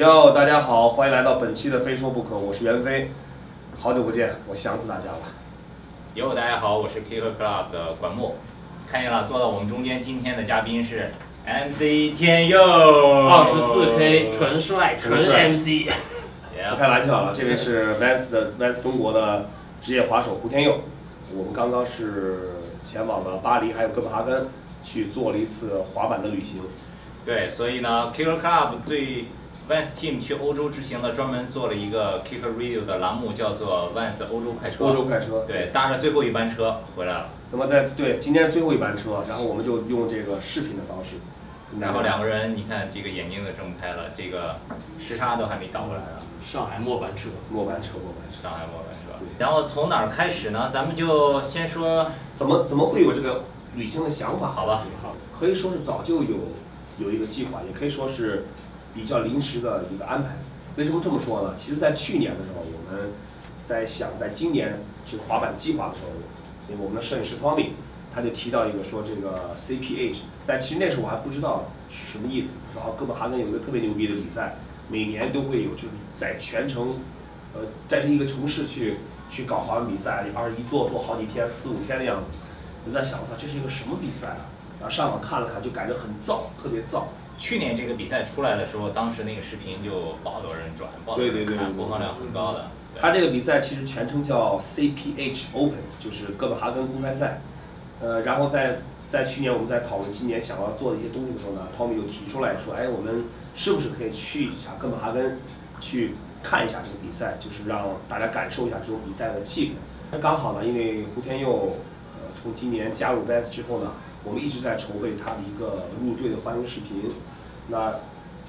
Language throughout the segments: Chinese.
哟，大家好，欢迎来到本期的非说不可，我是袁飞，好久不见，我想死大家了。哟，大家好，我是 Kicker Club 的管木，看见了，坐到我们中间今天的嘉宾是 MC 天佑，二十四 K 纯帅纯 MC，不开玩笑了，这位是 Vans 的 Vans 中国的职业滑手胡天佑，我们刚刚是前往了巴黎还有哥本哈根，去做了一次滑板的旅行。对，所以呢，Kicker Club 对 Vans Team 去欧洲之行了，专门做了一个 Kicker Radio 的栏目，叫做 Vans 欧洲快车。欧洲快车对，搭着最后一班车回来了，那么在对今天是最后一班车，然后我们就用这个视频的方式，然后两个人，你看这个眼睛都睁不开了，这个时差都还没倒过来呢。上海末班车，末班车末班车，上海末班车对。然后从哪儿开始呢？咱们就先说，怎么怎么会有这个旅行的想法？好吧？好可以说是早就有有一个计划，也可以说是比较临时的一个安排。为什么这么说呢？其实，在去年的时候，我们在想在今年这个滑板计划的时候，那个我们的摄影师 Tommy 他就提到一个说这个 CPH，在其实那时候我还不知道是什么意思。说啊，哥本哈根有一个特别牛逼的比赛，每年都会有，就是在全程，呃，在这一个城市去去搞滑板比赛，而一坐坐好几天，四五天的样子。我在想，我操，这是一个什么比赛啊？然后上网看了看，就感觉很燥，特别燥。去年这个比赛出来的时候，当时那个视频就爆多人转，爆多人看，对对对对播放量很高的。对它这个比赛其实全称叫 CPH Open，就是哥本哈根公开赛。呃，然后在在去年我们在讨论今年想要做的一些东西的时候呢，Tommy 就提出来说，哎，我们是不是可以去一下哥本哈根，去看一下这个比赛，就是让大家感受一下这种比赛的气氛。那刚好呢，因为胡天佑呃从今年加入 Vans 之后呢，我们一直在筹备他的一个入队的欢迎视频。那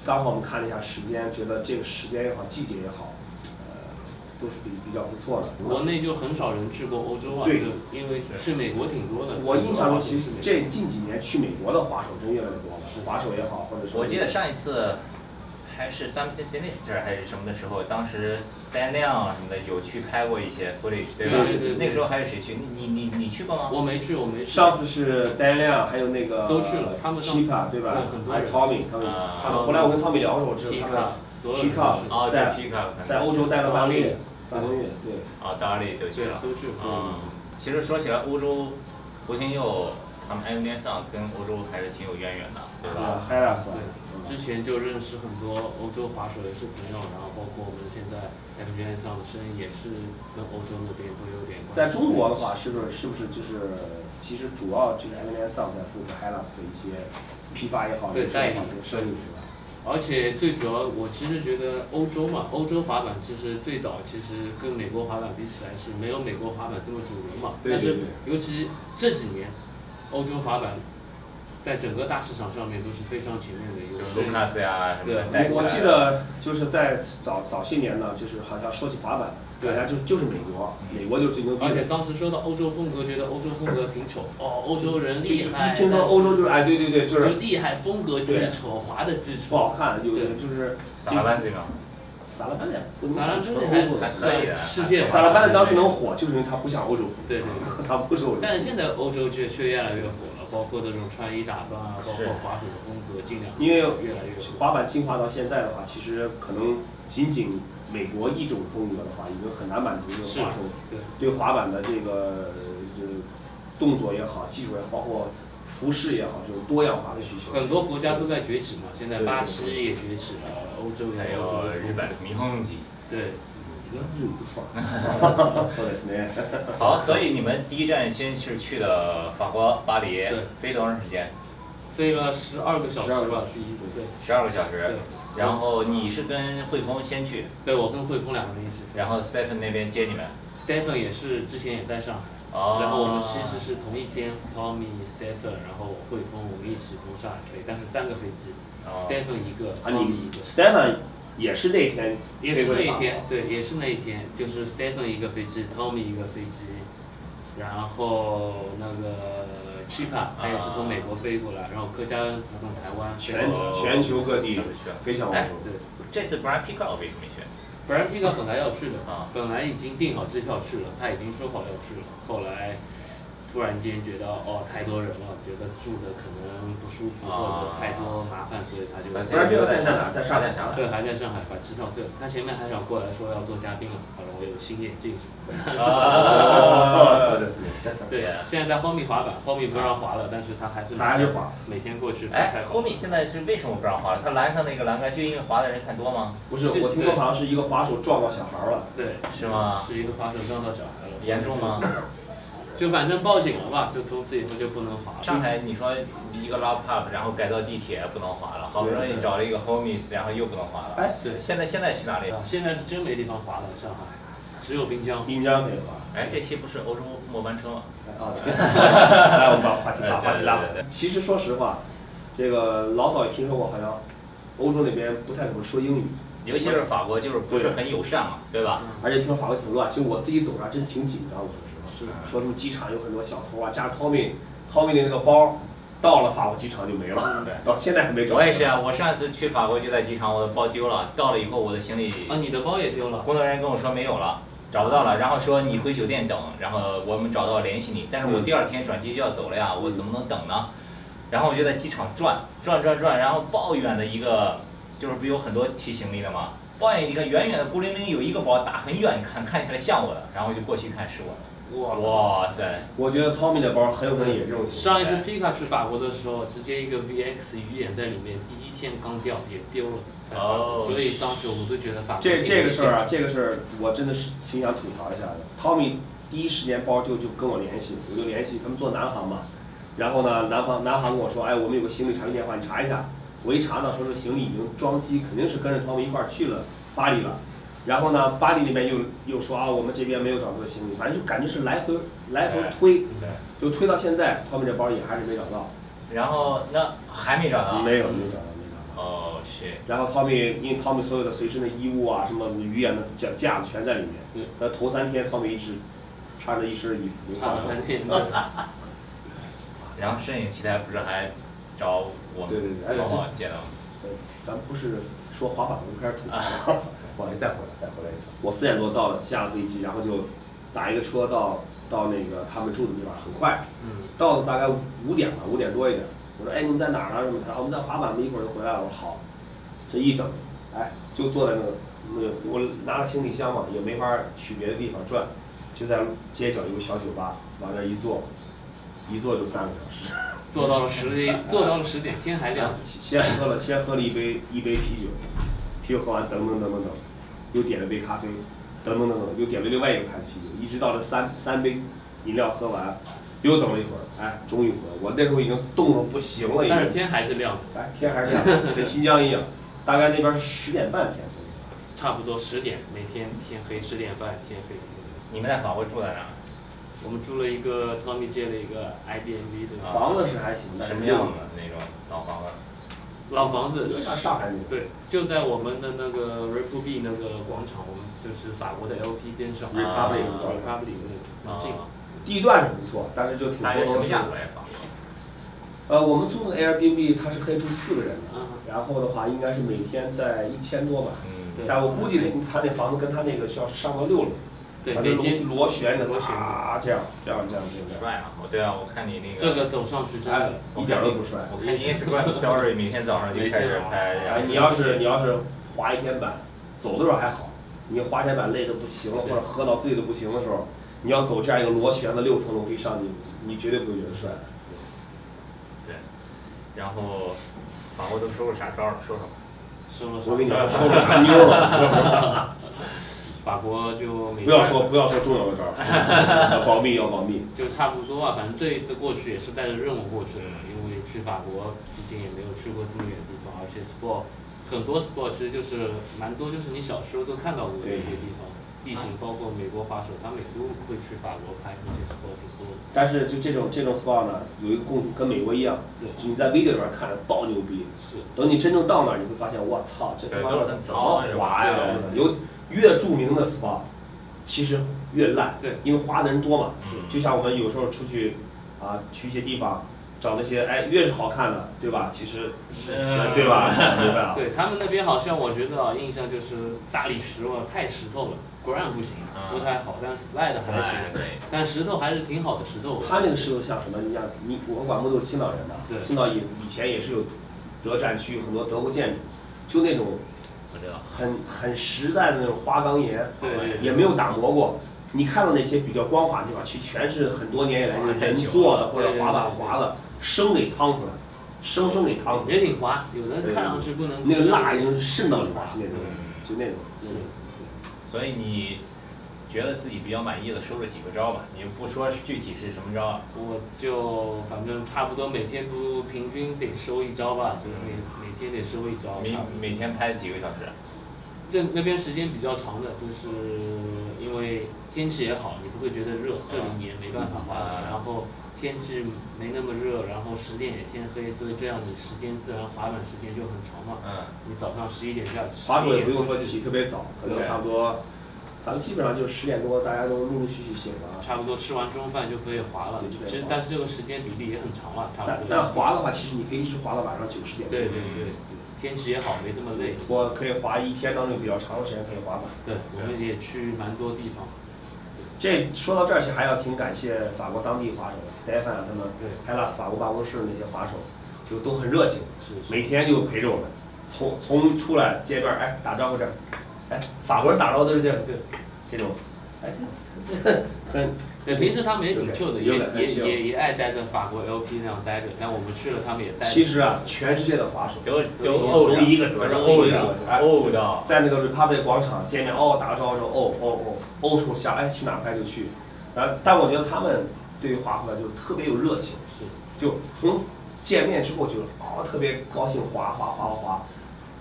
刚好我们看了一下时间，觉得这个时间也好，季节也好，呃，都是比比较不错的。国内就很少人去过欧洲啊，对就因为去美国挺多的。我印象中，其实这这近几年去美国的滑手真越来越多了，滑手也好，或者是我记得上一次还是 Something Sinister 还是什么的时候，当时丹亮啊什么的有去拍过一些 footage，对吧？对对对对那个时候还有谁去？你你你你去过吗？我没去，我没去。上次是丹亮，还有那个都去了他们上 Chica 对吧？还有 Tommy 他们啊他们。后来我跟 Tommy 聊的时候，我知道他们 Pika 去哦，在在 Pika 在欧洲待了半个月，半个月对。啊，大力都去了，都去过啊、其实说起来，欧洲胡天佑他们 M 联上跟欧洲还是挺有渊源的，对吧？对，之前就认识很多欧洲滑手也是朋友，然后包括我们现在 NBA 上的声音也是跟欧洲那边都有点关系。在中国的话，是不是是不是就是其实主要就是 M N Song 在负责 h a r r i s 的一些批发也好，对代理也好这个生意是吧？而且最主要，我其实觉得欧洲嘛，欧洲滑板其实最早其实跟美国滑板比起来是没有美国滑板这么主流嘛。对对但是尤其这几年，欧洲滑板在整个大市场上面都是非常前面的一个卢卡斯呀什么的对我我记得就是在早早些年呢，就是好像说起滑板，大对家就是就是美国，美国就是最牛逼的。而且当时说到欧洲风格，觉得欧洲风格挺丑哦，欧洲人厉害。一听说欧洲就是哎，对对对，就就是厉害，风格巨对丑，滑的巨不好。看，有的就是萨拉班这个，萨拉班的，不能萨拉算纯欧洲的。还可以的世界萨拉班的当时能火，就是因为它不像欧洲风，对对 对它不是欧洲风。但是现在欧洲却却越来越火了，包括这种穿衣打扮啊，包括滑手的风格，尽量因为越来越。滑板进化到现在的话，其实可能仅仅美国一种风格的话，已经很难满足这个是滑手对对滑板的这个就是动作也好，技术也好，包括服饰也好，这种多样化的需求。很多国家都在崛起嘛，现在巴西也崛起了，欧洲还也有欧洲有的风格日本。对，日语不错，そうですね。好，所以你们第一站先是去的法国巴黎对，飞多长时间？飞了十二个小时12个小时，吧第一对。十二个小时对。然后你是跟汇丰先去，对，我跟汇丰两个人一起飞。然后 Stephen 那边接你们。 Stephen 也是之前也在上海，哦然后我们其实是同一天，Tommy、Stephen，然后汇丰我们一起从上海飞，但是三个飞机、哦 s t e p h e n 一个啊， ，Tommy 你一个， Stephen 也是那天也是那一天对，也是那一天，就是 Stephen 一个飞机，Tommy 一个飞机，然后那个 Chipa 他也是从美国飞过来，然后柯佳恩他从台湾，全哦全球各地飞向欧哎洲。对。这次 Brian Pico 为什么没去？Brian Pico 本来要去的啊，本来已经订好机票去了，他已经说好要去了，后来突然间觉得哦太多人了，觉得住的可能不舒服或者太多麻烦，所以他就不然这个在上海？在上海。对，还在上海，把机票退了。他前面还想过来说要做嘉宾了，好了，我有新眼镜什么的。啊，是的，是的。对，现在在 Homey 滑板，Homey 不让滑了，但是他还是还是滑，每天过去。哎，Homey 现在是为什么不让滑了？他拦上那个栏杆，就因为滑的人太多吗？不是，我听说好像是一个滑手撞到小孩了。对，是吗？是一个滑手撞到小孩了。严重吗？就反正报警了吧，就从此以后就不能滑了。上海你说一个 lock up，然后改造地铁不能滑了，好不容易找了一个 homies，然后又不能滑了。哎，对，现在现在去哪里？现在是真没地方滑了，上海，只有滨江。滨江可以滑。哎，这期不是欧洲末班车吗？啊，来我们把话题把话题拉回来。其实说实话，这个老早也听说过，好像欧洲那边不太怎么说英语，尤其是法国，就是不是很友善嘛，对吧？而且听说法国挺乱，其实我自己走上真挺紧张的。是说什么机场有很多小偷啊，加上 Tommy，Tommy 的那个包，到了法国机场就没了，对到现在还没找。我也是啊，我上次去法国就在机场，我的包丢了，到了以后我的行李啊，你的包也丢了。工作人员跟我说没有了，找不到了，然后说你回酒店等，然后我们找到联系你。但是我第二天转机就要走了呀，我怎么能等呢？然后我就在机场转转转转，然后抱怨的一个，就是不有很多提行李的吗？抱怨一个远远的孤零零有一个包打很远，看看起来像我的，然后就过去看是我的。哇塞！我觉得 Tommy 的包很有可能也这种情况。上一次 Pika 去法国的时候，直接一个 VX 鱼眼在里面，第一天刚掉也丢了。哦。所以当时我都觉得法国。这这个事儿啊，这个事儿我真的是挺想吐槽一下的。Tommy 第一时间包就就跟我联系，我就联系他们做南航嘛。然后呢，南航南航跟我说，哎，我们有个行李查询电话，你查一下。我一查呢，说这行李已经装机，肯定是跟着 Tommy 一块儿去了巴黎了。然后呢，巴黎那边又又说啊，我们这边没有找到行李，反正就感觉是来回来回推，就推到现在，他们这包也还是没找到。然后那还没找到？没有，没找到，没找到。哦，是。然后 Tommy 因为 Tommy 所有的随身的衣物啊，什么鱼眼的架架子全在里面。嗯。那头三天 Tommy 一直穿着一身衣服。穿了三天。然后摄影器材不是还找我们淘宝借的吗？咱不是说滑板，我们开始吐槽 了。不好意思，再回来，再回来一次。我四点多到了，下了飞机，然后就打一个车到到那个他们住的地方，很快。嗯。到了大概五点吧，五点多一点。我说：“哎，你们在哪儿呢？”什么？他说：“我们在滑板，一会儿就回来了。”我说：“好。”这一等，哎，就坐在那个那个，我拿了行李箱嘛，也没法去别的地方转，就在街角有个小酒吧，往那一坐，一坐就三个小时。坐到了十点，坐到了十点，天还亮。先喝了，先喝了一杯一杯啤酒。啤酒喝完，等等等等等，又点了杯咖啡，等等等等，又点了另外一个牌子啤酒，一直到了三三杯饮料喝完，又等了一会儿，哎，终于回来。我那时候已经冻得不行了，已经。但是天还是亮。哎，天还是亮，跟新疆一样。大概那边十点半天黑。差不多十点，每天天黑十点半天黑。你们在法国住在哪？我们住了一个 Tommy 借了一个 Airbnb 的。房子是还行，什么样的那种老房子？老房子，像上海那对，就在我们的那个 Republic 那个广场，我们就是法国的 LP 边上，Republic，Republic 那近。地段是不错，但是就挺多都是。呃，我们租的 Airbnb 它是可以住四个人的，然后的话应该是每天在一千多吧。嗯。但我估计那他那房子跟他那个需要上到六楼。对，每天螺旋的螺旋啊，这样这样这样这样。帅啊！对啊，我看你那个。这个走上去真的，一点都不帅。我看 Instagram Story，每天早上就开始拍。哎，你要是你要是滑一天板，走的时候还好，你滑天板累的不行了，或者喝到醉的不行的时候，你要走这样一个螺旋的六层楼梯上去，你绝对不会觉得帅。对。然后，法国都收了啥招了？说说。收了。我跟你说，收了啥妞了？法国就不要说不要说重要的招儿，要保密要保密。就差不多吧，反正这一次过去也是带着任务过去的，因为去法国毕竟也没有去过这么远的地方，而且 sport 很多 sport 其实就是蛮多，就是你小时候都看到过的一些地方，地形包括美国滑手，他们也都会去法国拍一些 sport 挺多。但是就这种这种 sport 呢，有一个共跟美国一样，对，你在 video 里边看着爆牛逼，是，等你真正到那儿，你会发现，我操，这他妈的怎么滑呀？有。越著名的 SPA，其实越烂，对，因为花的人多嘛。是。就像我们有时候出去，啊，去一些地方，找那些哎，越是好看的，对吧？其实是，对吧？明白了。对他们那边好像我觉得啊，印象就是大理石嘛，太石头了。ground 不行啊，不太好，但 slide 还行，但石头还是挺好的石头。他那个石头像什么？你像你我管木都是青岛人的，对青岛以以前也是有德占区很多德国建筑，就那种很很实在的那种花岗岩，对也没有打磨过。你看到那些比较光滑的地方，其实全是很多年以来人做的或者滑板滑的，生给趟出来，生生给趟出来。也挺滑，有的对看上去不能。那个蜡已经是渗到里边儿，是那种嗯，就那种。是所以你觉得自己比较满意的收了几个招吧？你不说具体是什么招啊？我就反正差不多每天都平均得收一招吧，就是每每天得收一招。每每天拍几个小时？这那边时间比较长的，就是因为天气也好，你不会觉得热，这里你也没办法滑啊。然后天气没那么热，然后十点也天黑，所以这样你时间自然滑板时间就很长嘛。嗯。你早上十一点下，滑手也不用说起特别早，可能对差不多，咱们基本上就十点多，大家都陆陆续续醒了。差不多吃完中饭就可以滑了。其实但是这个时间比例也很长了，差不多。但但滑的话，其实你可以一直滑到晚上九十点。对对对，天气也好，没这么累。我可以滑一天当中比较长的时间可以滑板。对，我们也去蛮多地方。这说到这儿其实，还要挺感谢法国当地滑手 Stefan 啊他们对，海拉斯法国办公室那些滑手，就都很热情，是是每天就陪着我们，从从出来街边儿，哎，打招呼这儿，哎，法国人打招呼都是这样，对，这种，哎，这 这很对，平时他们也挺 chill 的，也也也也爱待在法国 LP 那样待着，但我们去了，他们也待着。其实啊，全世界的滑手都都都欧都一个德都是行，欧的一个德行哎欧的。在那个 Republic 广场见面，哦，打个招呼说，哦哦哦，欧出下，哎，去哪儿拍就去，然后，但我觉得他们对于滑板就特别有热情，是，就从见面之后就哦特别高兴滑滑滑滑滑，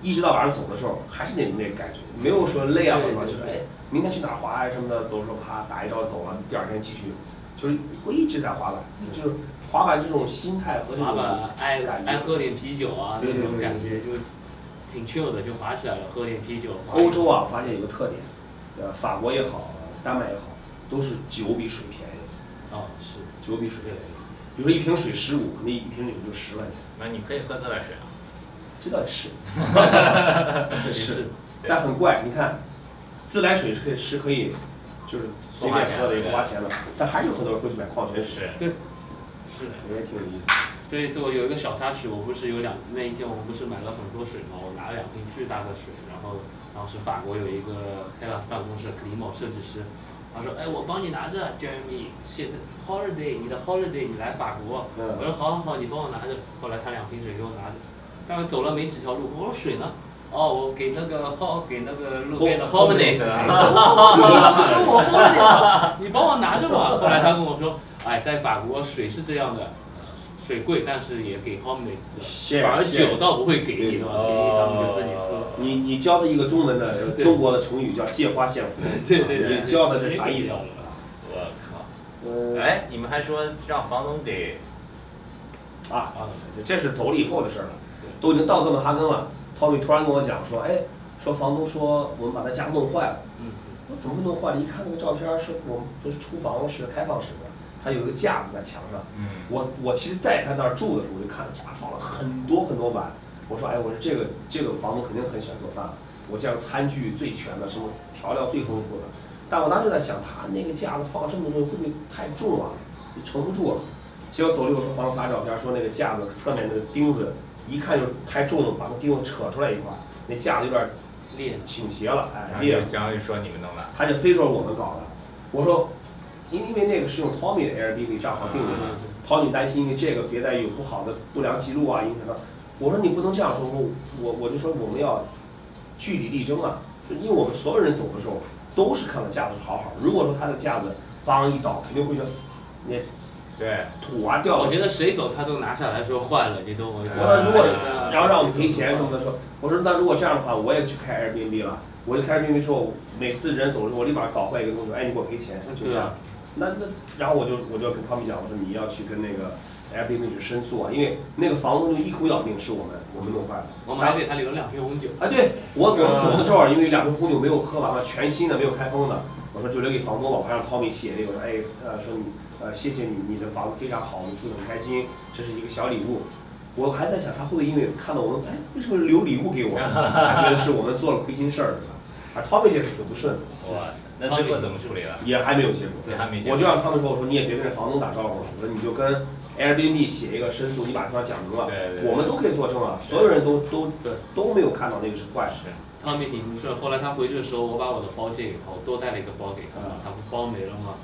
一直到晚上走的时候还是那那个感觉，没有说累啊或者什么，就是哎明天去哪儿滑啊什么的，走的时候啪打一招走了，第二天继续，就是会一直在滑板，就是滑板这种心态和这种滑板爱感觉。爱喝点啤酒啊，对对那种感觉就挺 chill 的，就滑起来了，喝点啤酒。欧洲啊，我发现有个特点，呃，法国也好，丹麦也好，都是酒比水便宜，哦，是，酒比水便宜。比如说一瓶水十五，那一瓶酒就十块钱，那你可以喝自来水啊。这倒也是，也是，但很怪，你看，自来水是可以是可以，就是随便喝的也不花钱的，但还是有很多人会去买矿泉水，对，是。的。也挺有意思。这一次我有一个小插曲，我不是有两那一天我们不是买了很多水嘛，我拿了两瓶巨大的水，然后当时法国有一个 Hellas 办公室 Climo 设计师，他说，哎，我帮你拿着，Jeremy，现在 holiday，你的 holiday，你来法国，嗯。我说好好好，你帮我拿着，后来他两瓶水给我拿着，大概走了没几条路，我说水呢？哦，我给那个 h 给那个路边的 Hom- homeless，homeless，你 不说我 holiday，你帮我拿着吧。后来他跟我说，哎，在法国水是这样的。水贵，但是也给 homeless 的，反而酒倒不会给你的，对便宜他们就自己喝。你你教的一个中文的中国的成语叫借花献佛，对对对，你教的是啥意思？我靠！嗯，哎，你们还说让房东得啊啊，这是走了以后的事儿了，都已经到哥本哈根了。Tommy 突然跟我讲说，哎，说房东说我们把他家弄坏了。嗯，我怎么会弄坏了？一看那个照片儿，是我们不是厨房是开放式的，它有一个架子在墙上。嗯我我其实在他那儿住的时候，我就看到家放了很多很多碗。我说，哎，我说这个这个房东肯定很喜欢做饭，我这样餐具最全的，什么调料最丰富的。但我当时就在想，他那个架子放这么多东西，会不会太重啊，你撑不住了？结果走了以后说房东发照片说那个架子侧面那个钉子一看就太重了，把那钉子扯出来一块儿，那架子有点裂，倾斜了，哎，裂了。然后就说你们弄的。他就非说我们搞的。我说，因因为那个是用 Tommy 的 Airbnb 账号订的嘛嗯，Tommy 担心因为这个别再有不好的不良记录啊，影响到。我说你不能这样说，我我我就说我们要据理力争啊，是因为我们所有人走的时候都是看到架子是好好的，如果说他的架子梆一倒，肯定会觉得那对。土啊掉了。我觉得谁走他都拿下来说换了，你懂我意思我？说如果然后让我们赔钱什么的说，我说那如果这样的话，我也去开 Airbnb 了。我就开 Airbnb 之后，每次人走的时候，我立马搞坏一个东西，哎，你给我赔钱，就这样。那那，然后我就我就跟汤米讲，我说你要去跟那个 Airbnb 去申诉啊，因为那个房东就一口咬定是我们我们弄坏的。我们还给他留了两瓶红酒。啊，对我我们走的时候，因为两瓶红酒没有喝完嘛，全新的没有开封的，我说就留给房东吧，我还让 Tommy 写那个，我说哎呃说你呃谢谢你，你的房子非常好，我们住得很开心，这是一个小礼物。我还在想他会不会因为看到我们，哎为什么留礼物给我？他觉得是我们做了亏心事儿，是吧？啊，Tommy 这次挺不顺的，哇塞，那最后怎么处理了？也还没有结果。对还没结果我就让他们说，我说你也别跟这房东打招呼了，我说你就跟 Airbnb 写一个申诉，你把地方讲明了，对对对我们都可以作证啊，所有人都都对都没有看到那个是坏的。是，汤米挺不顺，后来他回去的时候，我把我的包借给他，我多带了一个包给他嗯，他不包没了吗？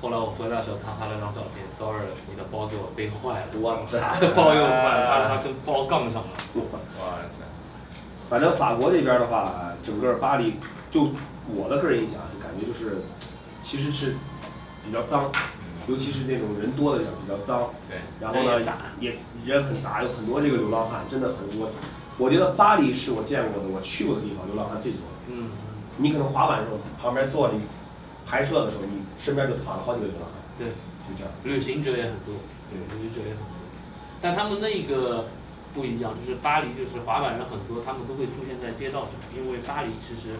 后来我回来的时候，他拍了张照片，sorry，你的包给我背坏了，哇塞 包又坏了，他说他跟包杠上了。哇塞，反正法国这边的话，整个巴黎，就我的个人印象，就感觉就是，其实是比较脏，尤其是那种人多的地方比较脏。对，然后呢也，也人很杂，有很多这个流浪汉，真的很多。我觉得巴黎是我见过的，我去过的地方，流浪汉最多的。嗯，你可能滑板的时候旁边坐着，你拍摄的时候，你身边就躺了好几个流浪汉，对，就这样。旅行者也很多，对旅行者也很多，但他们那个不一样，就是巴黎就是滑板人很多，他们都会出现在街道上，因为巴黎其实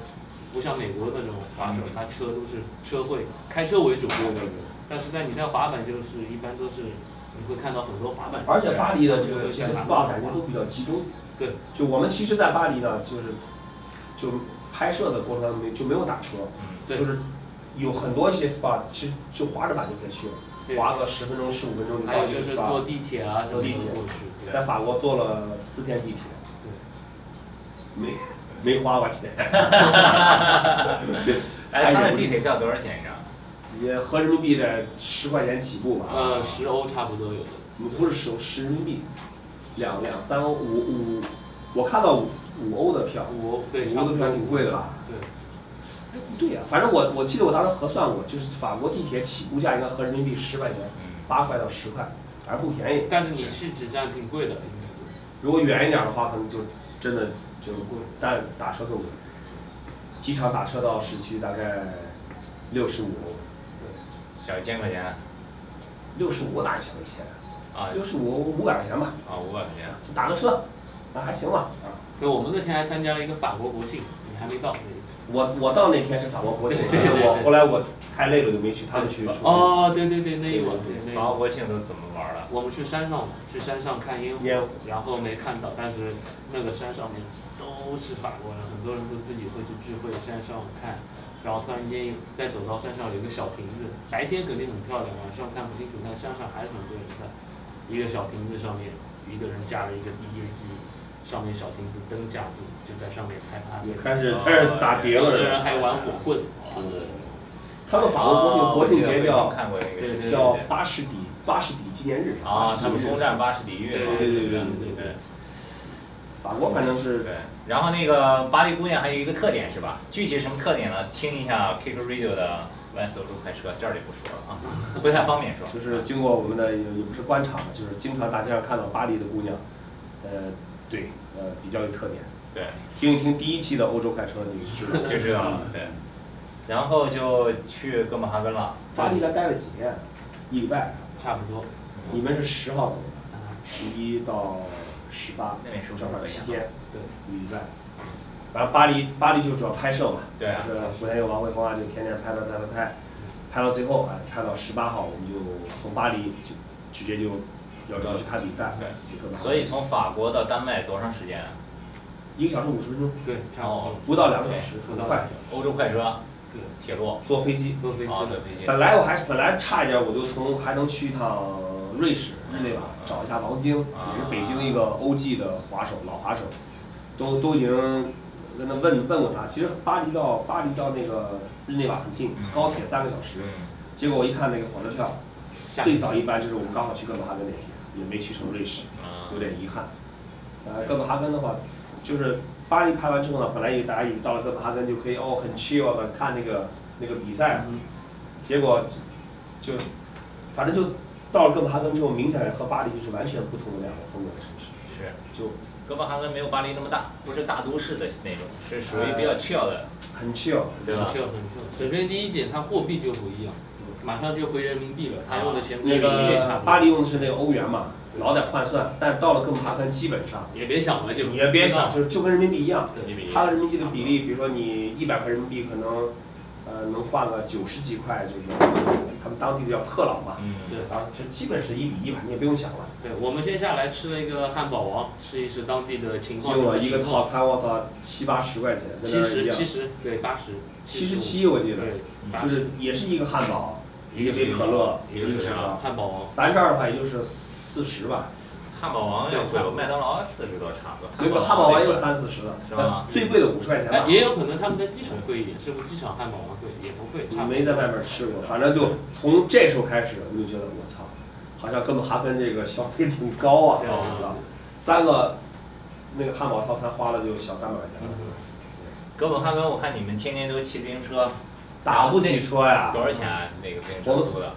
不像美国那种滑手，他车都是车会开车为主，对对对。但是在你在滑板就是一般都是你会看到很多滑板人，而且巴黎的这个这些他们会在马 SPA 路上滑感觉都比较集中。对，就我们其实，在巴黎呢，就是就拍摄的过程当中没就没有打车，嗯对就是有很多一些 SPA 其实就滑着板就可以去了，滑个十分钟十五分钟就还有到这个就是坐 SPA。地铁啊坐地铁过去，在法国坐了四天地铁，对。没没花过钱。对，哎，他还有的地铁票多少钱你知道吗？也合人民币得十块钱起步吧。呃，十欧差不多有的。不是十欧，十人民币，两两三欧，五五，我看到五五欧的票，五欧对五欧的票挺贵的吧？对，哎，不对呀、反正我我记得我当时核算过，就是法国地铁起步价应该合人民币十块钱，嗯八块到十块，反正不便宜。但是你去只站挺贵的，如果远一点的话，可能就真的就贵，但打车更贵。机场打车到市区大概六十五对，小一千块钱，六十五哪小一千？啊六十五五百块钱吧，啊五百块钱，就打个车，那还行吧。啊，对，我们那天还参加了一个法国国庆，你还没到那一次。我我到那天是法国国庆，我后来我太累了就没去，他们去出去。哦，对对对，那一晚。法国国庆都怎么玩了？我们去山上嘛，去山上看烟火，烟火然后没看到，但是那个山上面都是法国人，很多人都自己会去聚会，山上看，然后突然间再走到山上有一个小亭子，白天肯定很漂亮，晚上看不清楚，但山上还是很多人在，一个小亭子上面，一个人架了一个 DJ 机，上面小亭子灯架住，就在上面拍 party，也开始开始打碟了有的人还玩火棍，对他们法国国庆哦国庆节叫看过那个视频叫巴士底巴士底纪念日。啊，他们攻占巴士底狱嘛，对对对对对对对。法国反正是对，然后那个巴黎姑娘还有一个特点是吧？具体什么特点呢？听一下 Kick Radio 的速度快车，这儿就不说了啊，不太方便说。就是经过我们的也也不是观察嘛，就是经常大街上看到巴黎的姑娘，呃，对，呃，比较有特点。对，听一听第一期的欧洲开车你就知道，就知道了。对，然后就去哥本哈根了。巴黎咱待了几天？一礼拜。差不多。你们是十号走的，啊十一到十八，那边是不是正好七天，对，一礼拜。反正巴黎，巴黎就主要拍摄嘛，对啊就是福田有王慧峰啊，就天天拍拍拍拍拍，拍到最后啊，拍到十八号，我们就从巴黎就直接就要要去看比赛，对所以从法国到丹麦多长时间啊？一个小时五十分钟，对，差不多。不到两个小时，很快。欧洲快车，对，铁路。坐飞机，坐飞机。飞机。本来我还本来差一点，我就从还能去一趟瑞士日内瓦找一下王晶，啊也是北京一个欧记的滑手，老滑手，都都已经跟他问问过他。其实巴黎到巴黎到那个日内瓦很近嗯，高铁三个小时。嗯。结果我一看那个火车票，最早一班就是我们刚好去哥本哈根那天，也没去成瑞士啊，有点遗憾。呃，哥本哈根的话，就是巴黎拍完之后呢，本来以为大家以为到了哥本哈根就可以哦很 chill 的看那个那个比赛，嗯结果就反正就到了哥本哈根之后，明显和巴黎就是完全不同的两个风格的城市，是。就哥本哈根没有巴黎那么大，不是大都市的那种，是属于比较 chill 的。很 chill，对吧很 chill 很 chill。首先第一点，它货币就不一样，马上就回人民币了，它用的钱那个巴黎用的是那个欧元嘛，老得换算，但到了哥本哈根基本上。也别想了，就你也别想，就是就跟人民币一样它和人民币的比例，比如说你一百块人民币可能，呃，能换个九十几块这个他们当地的叫克朗嘛，嗯，对然后这基本是一比一吧，你也不用想了。对，我们接下来吃了一个汉堡王，试一试当地的情况。结果一个套餐，我操，七八十块钱，跟七那儿一样十七十对八十。七十七我记得就是也是一个汉堡，一个杯可乐，一个个什么是啊，汉堡王。咱这儿的话也就是四十吧，汉堡王要对不麦当劳四十多差不多。那个汉堡王也有三四十的，是吧最贵的五十块钱吧哎，。也有可能他们在机场贵一点，是不是机场汉堡王贵？也不贵，差不多。没在外面吃过，反正就从这时候开始，我就觉得我操，好像哥本哈根这个消费挺高啊！对我操，三个那个汉堡套餐花了就小三百块钱哥本哈根，我看你们天天都骑自行车，打不起车呀。多少钱啊？那个自行我们车租的？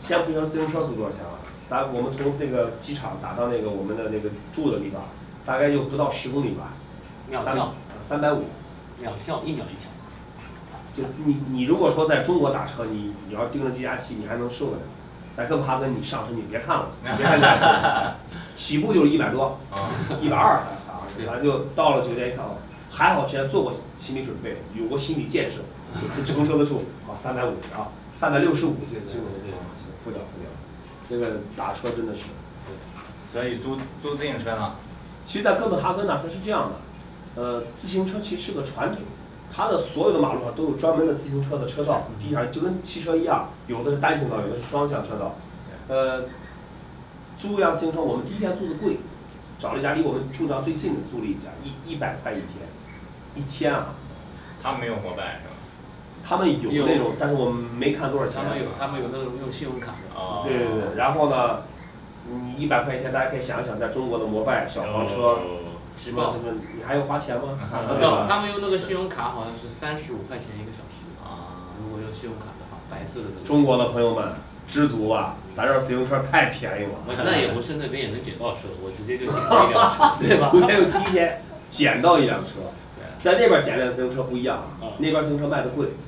先不说自行车租多少钱了，咱我们从这个机场打到那个我们的那个住的地方，大概就不到十公里吧，三秒跳，三百五。秒跳，一秒一跳。就你你如果说在中国打车，你你要盯着计价器，你还能受得了。在哥本哈根，你上车你别看了，你别看价钱，起步就是一百多，啊，一百二啊，咱就到了酒店一看，哦，还好之前做过心理准备，有过心理建设，就承受得住。啊，三百五十啊，三百六十五，记得清楚对对对行，付掉付掉。这个打车真的是，所以租租自行车呢？其实，在哥本哈根呢，它是这样的，呃，自行车其实是个传统，它的所有的马路上都有专门的自行车的车道，地上就跟汽车一样，有的是单行道，有的是双向车道。呃，租一辆自行车，我们第一天租的贵，找了一家离我们住那最近的，租了一家，一一百块一天，一天啊。他们没有摩拜？他们有有那种，但是我们没看多少钱。他们有他们有那种用信用卡的。哦对对对，然后呢，你一百块钱，大家可以想想，在中国的摩拜小黄车，哦什么什么，你还要花钱吗？对没有，吧？他们用那个信用卡好像是三十五块钱一个小时。啊，如果用信用卡的话，白色的那个。中国的朋友们，知足吧，咱这儿自行车太便宜了。那也不是那边也能捡到车，我直接就捡了一辆车，对吧？还有第一天捡到一辆车，在那边捡辆自行车不一样啊，那边自行车卖的贵，啊，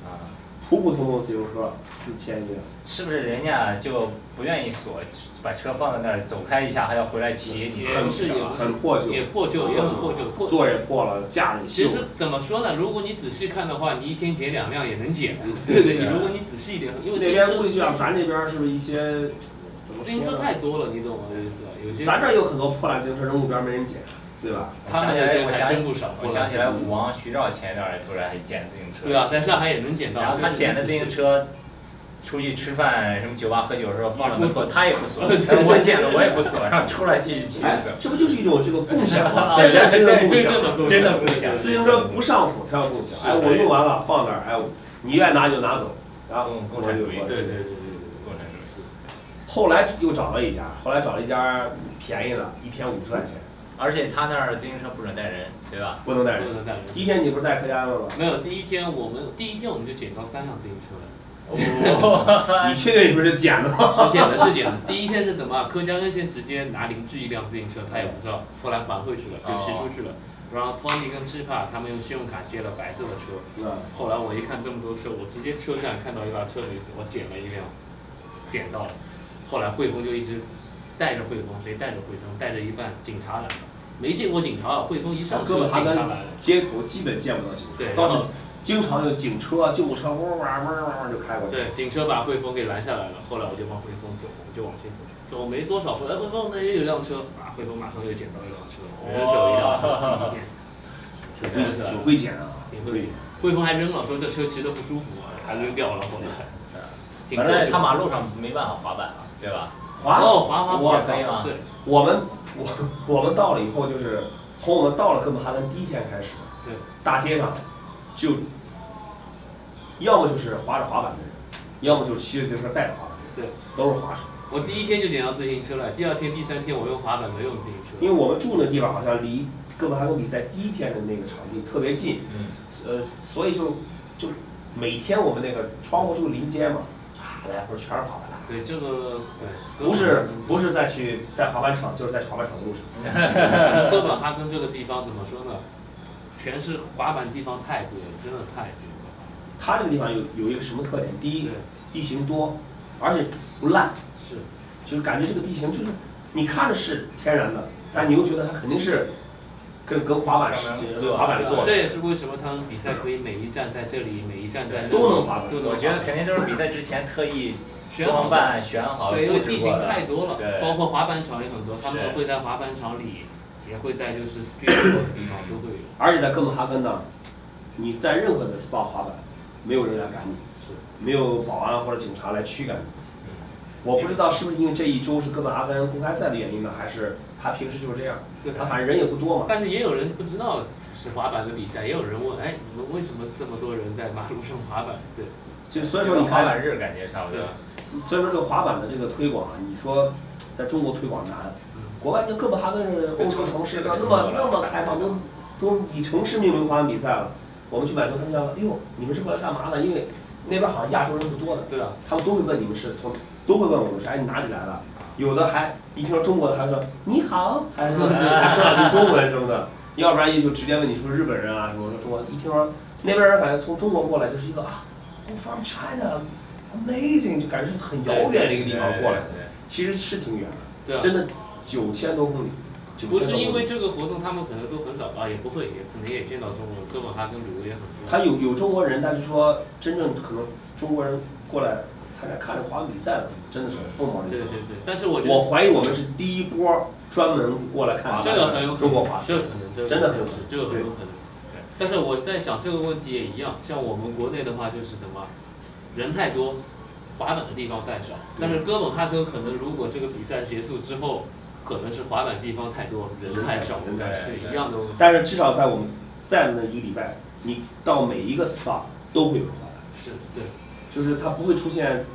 普普通通的自行车四千一辆。是不是人家就不愿意锁，把车放在那儿走开一下还要回来骑？你很是也很破旧也破旧，也很破旧，破。座也破了，架也。其实怎么说呢？如果你仔细看的话，你一天捡两辆也能捡，对对。你如果你仔细一点，因为那边估计就像咱这边是不是一些怎么自行车说呢？太多了，你懂我的意思吧？有些咱这儿有很多破烂自行车，扔路边没人捡，对吧？他们那边还真不少。我想起来武王徐照前一段儿不是还捡自行车？对啊，在上海也能捡到。然后他捡的自行车，出去吃饭什么酒吧喝酒的时候放了门锁，他也不锁，我捡的我也不锁，然后出来继续骑。哎，这不就是一种这个共享吗？啊这才真的共享真的共享自行车不上锁才叫共享。哎，我用完了放那儿，哎，你愿意拿就拿走，然后共共产主义对对对对对共产主义。后来又找了一家，后来找了一家便宜的，一天五十块钱，而且他那儿自行车不准带人，对吧？不能带人，不。能带人。第一天你不是带客家的吗？没有，第一天我们第一天我们就捡到三辆自行车了。你确定你不是捡的吗？是捡的，是捡的。第一天是怎么？柯佳恩先直接拿邻居一辆自行车，他也不知道，后来还回去了，就骑出去了。然后 Tony 跟 Chipa 他们用信用卡借了白色的车。嗯，后来我一看这么多车，我直接车站看到一辆车没锁，我捡了一辆，捡到了。后来汇丰就一直带着汇丰，谁带着汇丰？带着一半警察来了，没见过警察啊，汇丰一上车根警察来了。街头基本见不到警察，对倒是经常有警车、救护车嗡嗡嗡嗡嗡就开过去。对，警车把汇丰给拦下来了。后来我就帮汇丰走，我就往前走，走没多少步，哎，汇丰那也有辆车，啊，汇丰马上又捡到一辆车，人手一辆车，第一天。挺会挺会捡啊，挺会捡。汇丰还扔了，说这车骑的不舒服啊，还扔掉了。后来，挺反过去正他马路上没办法滑板啊，对吧？滑哦，滑滑我板可以吗对我们我我们到了以后，就是从我们到了哥本哈根第一天开始，对，大街上就要么就是滑着滑板的人，要么就是骑着自行车带着滑板的人，对。都是滑手。我第一天就捡到自行车了，第二天、第三天我用滑板没用自行车。因为我们住的地方好像离哥本哈根比赛第一天的那个场地特别近，嗯。呃，所以就就每天我们那个窗户就临街嘛，啊，来回全是滑板的。对这个对，不是不是在去在滑板场，就是在滑板场的路上。哥本哈根这个地方怎么说呢？全是滑板地方太多了，真的太多了。它这个地方有有一个什么特点？第一对，地形多，而且不烂，是，就是感觉这个地形就是你看着是天然的，但你又觉得它肯定是跟跟滑板是滑板做这。也是为什么他们比赛可以每一站在这里，每一站在那里都能滑板我觉得肯定都是比赛之前特意装扮选好对，因为地形太多了，包括滑板场也很多，他们会在滑板场里，也会在就是 street 的地方都会有。而且在哥本哈根呢，你在任何的 SPA 滑板，没有人来赶你，是，没有保安或者警察来驱赶你。嗯。我不知道是不是因为这一周是哥本哈根公开赛的原因呢，还是他平时就是这样对，他反正人也不多嘛。但是也有人不知道是滑板的比赛，也有人问，哎，你们为什么这么多人在马路上滑板？对，就所以说你滑板，日感觉差不多。所以说这个滑板的这个推广啊，你说在中国推广难，国外就哥本哈根是欧洲城市，那么那么开放，都都以城市命名滑板比赛了。我们去百度，他们讲，哎呦，你们是过来干嘛的？因为那边好像亚洲人不多的，对啊，他们都会问你们是从，都会问我们是哎你哪里来的？有的还一听说中国的还说你好，还说还说两句中文什么的，要不然也就直接问你说日本人啊什么说中国。一听说那边人感觉从中国过来就是一个啊，Oh from China，amazing，就感觉是很遥远的一个地方过来其实是挺远对啊的，真的九千多公里，不是。因为这个活动他们可能都很少啊，也不会，也可能也见到中国人，哥本哈根旅游也很多。他有有中国人，但是说真正可能中国人过来参加看这滑板比赛的，真的是凤毛麟角。对对对，但是我觉得我怀疑我们是第一波专门过来看这个很有中国滑手。这个可能，这个真的很有可能这个很有可能。但是我在想这个问题也一样，像我们国内的话就是什么，人太多，滑板的地方太少。但是哥本哈根可能如果这个比赛结束之后，可能是滑板地方太多，人太少，人太少对一样的问题。但是至少在我们在的那一个礼拜，你到每一个 SPA 都会有人滑板，是对，就是它不会出现，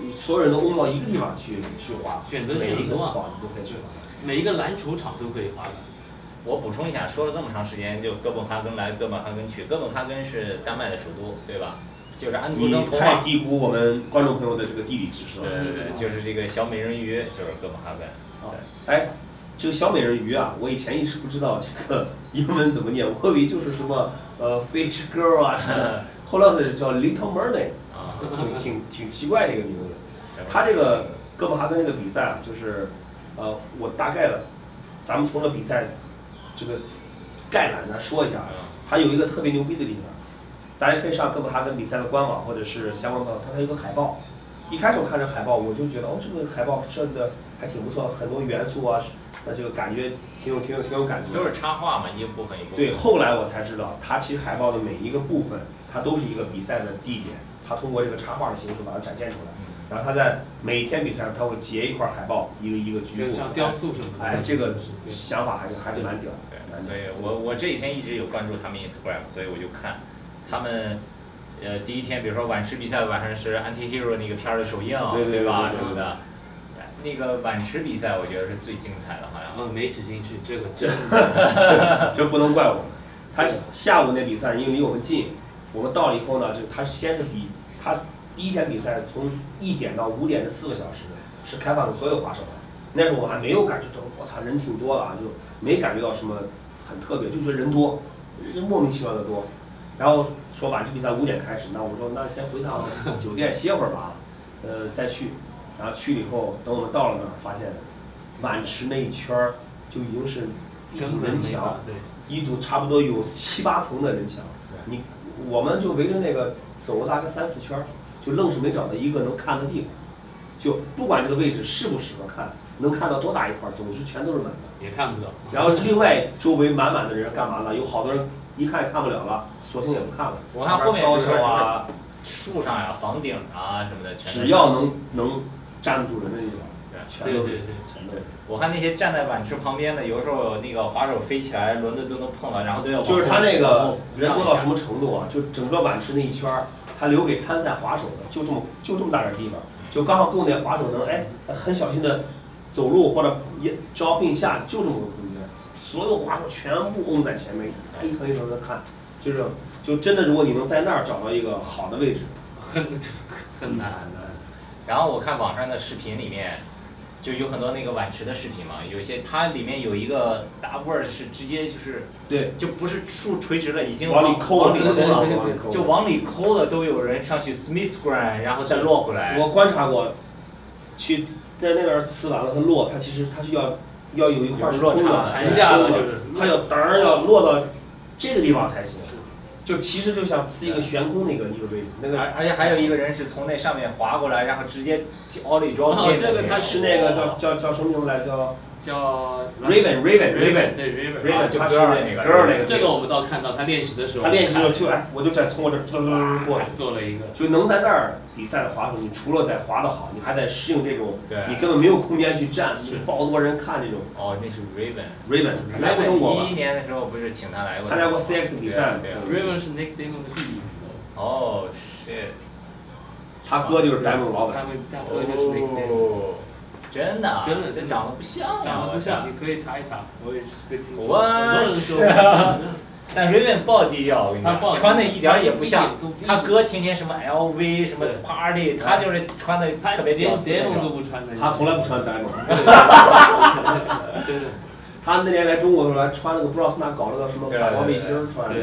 你所有人都拥到一个地方去去滑，选择性每一个 SPA 你都可以去滑。每一个篮球场都可以滑板。我补充一下，说了这么长时间，就哥本哈根来哥本哈根去，哥本哈根是丹麦的首都，对吧？就是安徒你生童话。太低估我们观众朋友的这个地理知识了。对对对，就是这个小美人鱼，就是哥本哈根。啊，哎，这个小美人鱼啊，我以前一直不知道这个英文怎么念，我以为就是什么呃 fish girl 啊什么的，后来是叫 Little Mermaid，啊，挺挺挺奇怪的一个名字。他这个哥本哈根这个比赛啊，就是呃，我大概的，咱们从这比赛这个概览来说一下啊，它有一个特别牛逼的地方，大家可以上哥本哈根比赛的官网或者是相关的，它它有个海报。一开始我看这海报，我就觉得哦，这个海报设计的还挺不错，很多元素啊，那这个感觉挺有挺有挺有感觉的。都是插画嘛，一部分一部分。对，后来我才知道，它其实海报的每一个部分，它都是一个比赛的地点，它通过这个插画的形式把它展现出来。嗯然后他在每天比赛上，他会截一块海报，一个一个局部。就像雕塑什么的哎，这个想法还是还是蛮屌的。对，蛮屌所以我我这几天一直有关注他们 Instagram，所以我就看他们。呃，第一天比如说晚池比赛晚上是 Anti-Hero 那个片儿的首映，对对对吧？什么的。那个晚池比赛我觉得是最精彩的，好像。嗯，没指进去，这个真这这 不能怪我。他下午那比赛因为离我们近，我们到了以后呢，就他先是比他第一天比赛从一点到五点这四个小时是开放给所有滑手的。那时候我还没有感觉到，我操，人挺多的啊，就没感觉到什么很特别，就觉得人多，人莫名其妙的多。然后说晚这比赛五点开始，那我说那先回趟酒店歇会儿吧，呃再去。然后去了以后，等我们到了那儿，发现碗池那一圈儿就已经是一堵人墙，对。一堵差不多有七八层的人墙，你我们就围着那个走了大概三四圈儿，就愣是没找到一个能看的地方。就不管这个位置适不适合看，能看到多大一块儿，总之全都是满的。也看不到。然后另外周围满满的人干嘛呢？有好多人一看也看不了了，索性也不看了。我看后面骚比如说手啊，树上呀、房顶啊什么的，全只要能能站住人的地方，全都是对对对全都是。我看那些站在碗池旁边的，有时候那个滑手飞起来，轮子都能碰到，然后都要往就是他那个人多到什么程度啊？就整个碗池那一圈儿，他留给参赛滑手的就这么就这么大点儿地方，就刚好够那滑手能哎很小心的走路或者一招聘下，就这么个空间，所有滑手全部摁在前面，一层一层的看，就是就真的如果你能在那儿找到一个好的位置，很很难。的。然后我看网上的视频里面，就有很多那个碗池的视频嘛，有一些它里面有一个大部分是直接就是对，就不是竖垂直了，已经往里抠往里抠了就往里抠的都有人上去 Smith Ground，然后再落回来。我观察过，去在那边儿呲完了，它落，它其实它是要要有一块儿落差弹下了就是它要嘚儿要落到这个地方才行。就其实就像刺一个悬空那个一个位置，那个而而且还有一个人是从那上面滑过来，然后直接奥利抓哦这个他。是那个叫叫叫什么名字来着？叫 Raven Raven Raven 对 Raven Raven，就他是 girl 那那个 girl 那个，这个我们倒看到他练习的时候，他练习的时候就看哎，我就在从我这噔噔过去。做了一个，就能在那儿比赛的滑手，你除了得滑得好，你还得适应这种，你根本没有空间去站，是爆多人看这种。哦，那是 Raven。Raven 来过中国吧一一？年的时候不是请他来过，参加过 CX 比赛 Raven 是 Nick Damon 的弟弟，哦，shit。他哥就是呆萌老板。他们大哥就是 Nick Damon，哦，真的啊？真的这长得不像啊，长得不像，我你可以查一查，我也是个听说，What？很多人说，但 Raven 爆低调，我跟你讲，穿的一点儿也不像。他哥天天什么 LV 什么对 party，他就是穿的他特别屌连丝那 Damon 都种。不穿的，他从来不穿呆萌。真的，他那年来中国的时候还穿了个不知道从哪搞了个什么反光背心儿穿的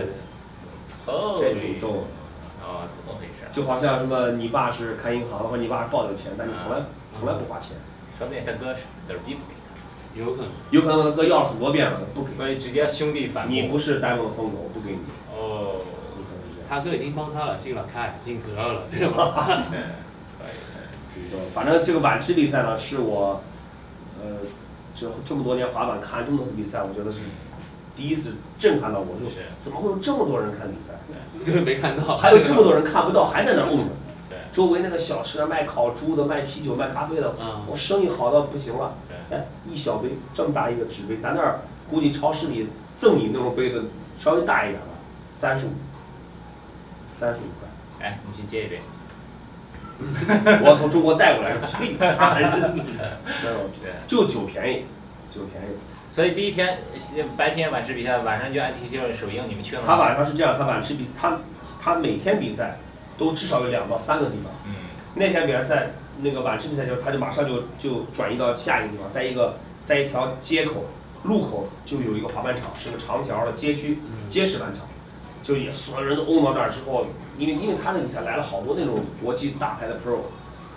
哦，这挺逗的。哦，怎么回事？就好像什么你爸是开银行或者你爸是抱有钱，但你从来从来不花钱。说不定他哥是子儿逼不给有可能。有可能他哥要了很多遍了，不，给。所以直接兄弟反目。你不是呆萌的风格，我不给你。哦，有可能是。他哥已经帮他了，进了开，进格了，对吧？对，可以可以。反正这个晚池比赛呢，是我，呃，这这么多年滑板看这么多次比赛，我觉得是第一次震撼到我，就是怎么会有这么多人看比赛？就是没看到。还有这么多人看不到，还在那儿嗡着。对周围那个小吃卖烤猪的、卖啤酒、卖咖啡的，嗯我生意好到不行了。对哎，一小杯这么大一个纸杯，咱那儿估计超市里赠你那种杯子稍微大一点吧，三十五，三十五块。哎，你去接一杯。我从中国带过来的，呸！对就酒便宜，酒便宜。所以第一天呃白天晚市比赛，晚上就 NTT 首映，你们去了吗？他晚上是这样，他晚吃比他他每天比赛都至少有两到三个地方。嗯，那天比赛那个晚吃比赛就他就马上就就转移到下一个地方，在一个在一条街口路口就有一个滑板场，是个长条的街区街式板场，就也所有人都嗡到那儿之后，因为因为他那比赛来了好多那种国际大牌的 pro，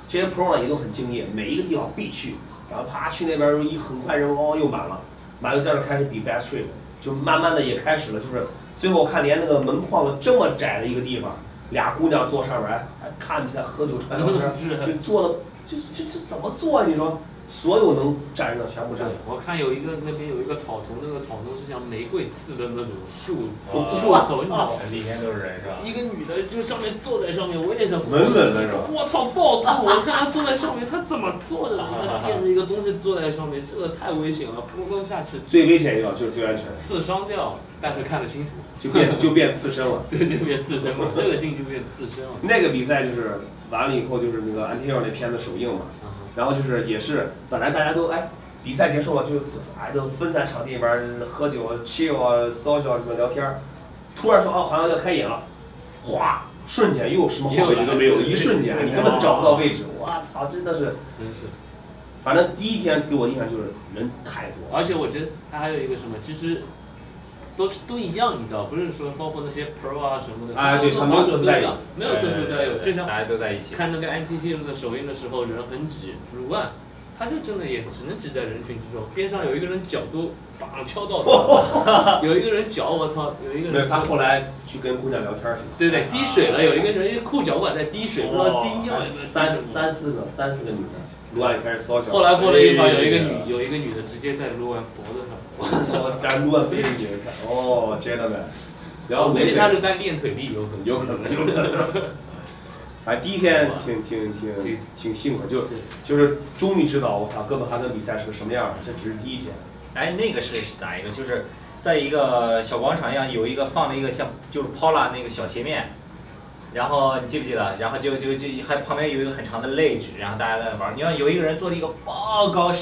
这些 pro 呢也都很敬业，每一个地方必去，然后啪去那边儿一很快人哦又满了，满了在这儿开始比 best trick，就慢慢的也开始了，就是最后看连那个门框子这么窄的一个地方，俩姑娘坐上面儿还看比赛喝酒传聊天儿，就坐的就就这怎么坐啊？你说所有能站的全部站对，，我看有一个那边有一个草丛，那个草丛是像玫瑰刺的那种树哇树丛，你知道吗？里面都是人是吧？一个女的就上面坐在上面，我也想稳稳的是吧我操，暴吐！我看她坐在上面，她怎么坐的？她垫着一个东西坐在上面，这个太危险了，扑通下去最危险一个就是最安全，刺伤掉，但是看得清楚，就变就变刺身了。对，就变刺身了，这个进就变刺身了。那个比赛就是完了以后就是那个 a n t i l 那片子首映嘛，嗯然后就是也是本来大家都哎比赛结束了就哎都分散场地里边儿喝酒 chill 啊 social 什么聊天儿，突然说哦好像要开演了，哗瞬间又什么后位置都没有，一瞬间你根本找不到位置，我操真的是，真是。反正第一天给我印象就是人太多，而且我觉得它还有一个什么，其实都是都一样，你知道，不是说包括那些 pro 啊什么的，啊对他没有都跟滑手特殊待遇都一样，没有特殊待遇，就像大家都在一起。看那个 NTT 那个首映的时候，人很挤，五万，他就真的也只能挤在人群之中，边上有一个人脚都棒敲到了，有一个人脚我操，有一个人没有他后来去跟姑娘聊天儿去了。对对滴水了，有一个人裤脚管在滴水，不知道滴尿有没有三三四个，三四个女的，卢安开始骚小。后来过了一会儿，有一个哎女有一个女的直接在撸完脖子上，我操，咱卢安背着你看，哦，接着呗。然后我估没计他是在练腿力，有可能。有可能，有可能。哎，第一天挺挺挺对挺幸福，就对就是终于知道我操哥本哈根比赛是个什么样儿，这只是第一天。哎，那个是哪一个？就是在一个小广场一样，有一个放了一个像就是 Paula 那个小斜面，然后你记不记得？然后就就就还旁边有一个很长的 ledge，然后大家在那玩。你要有一个人做了一个爆高，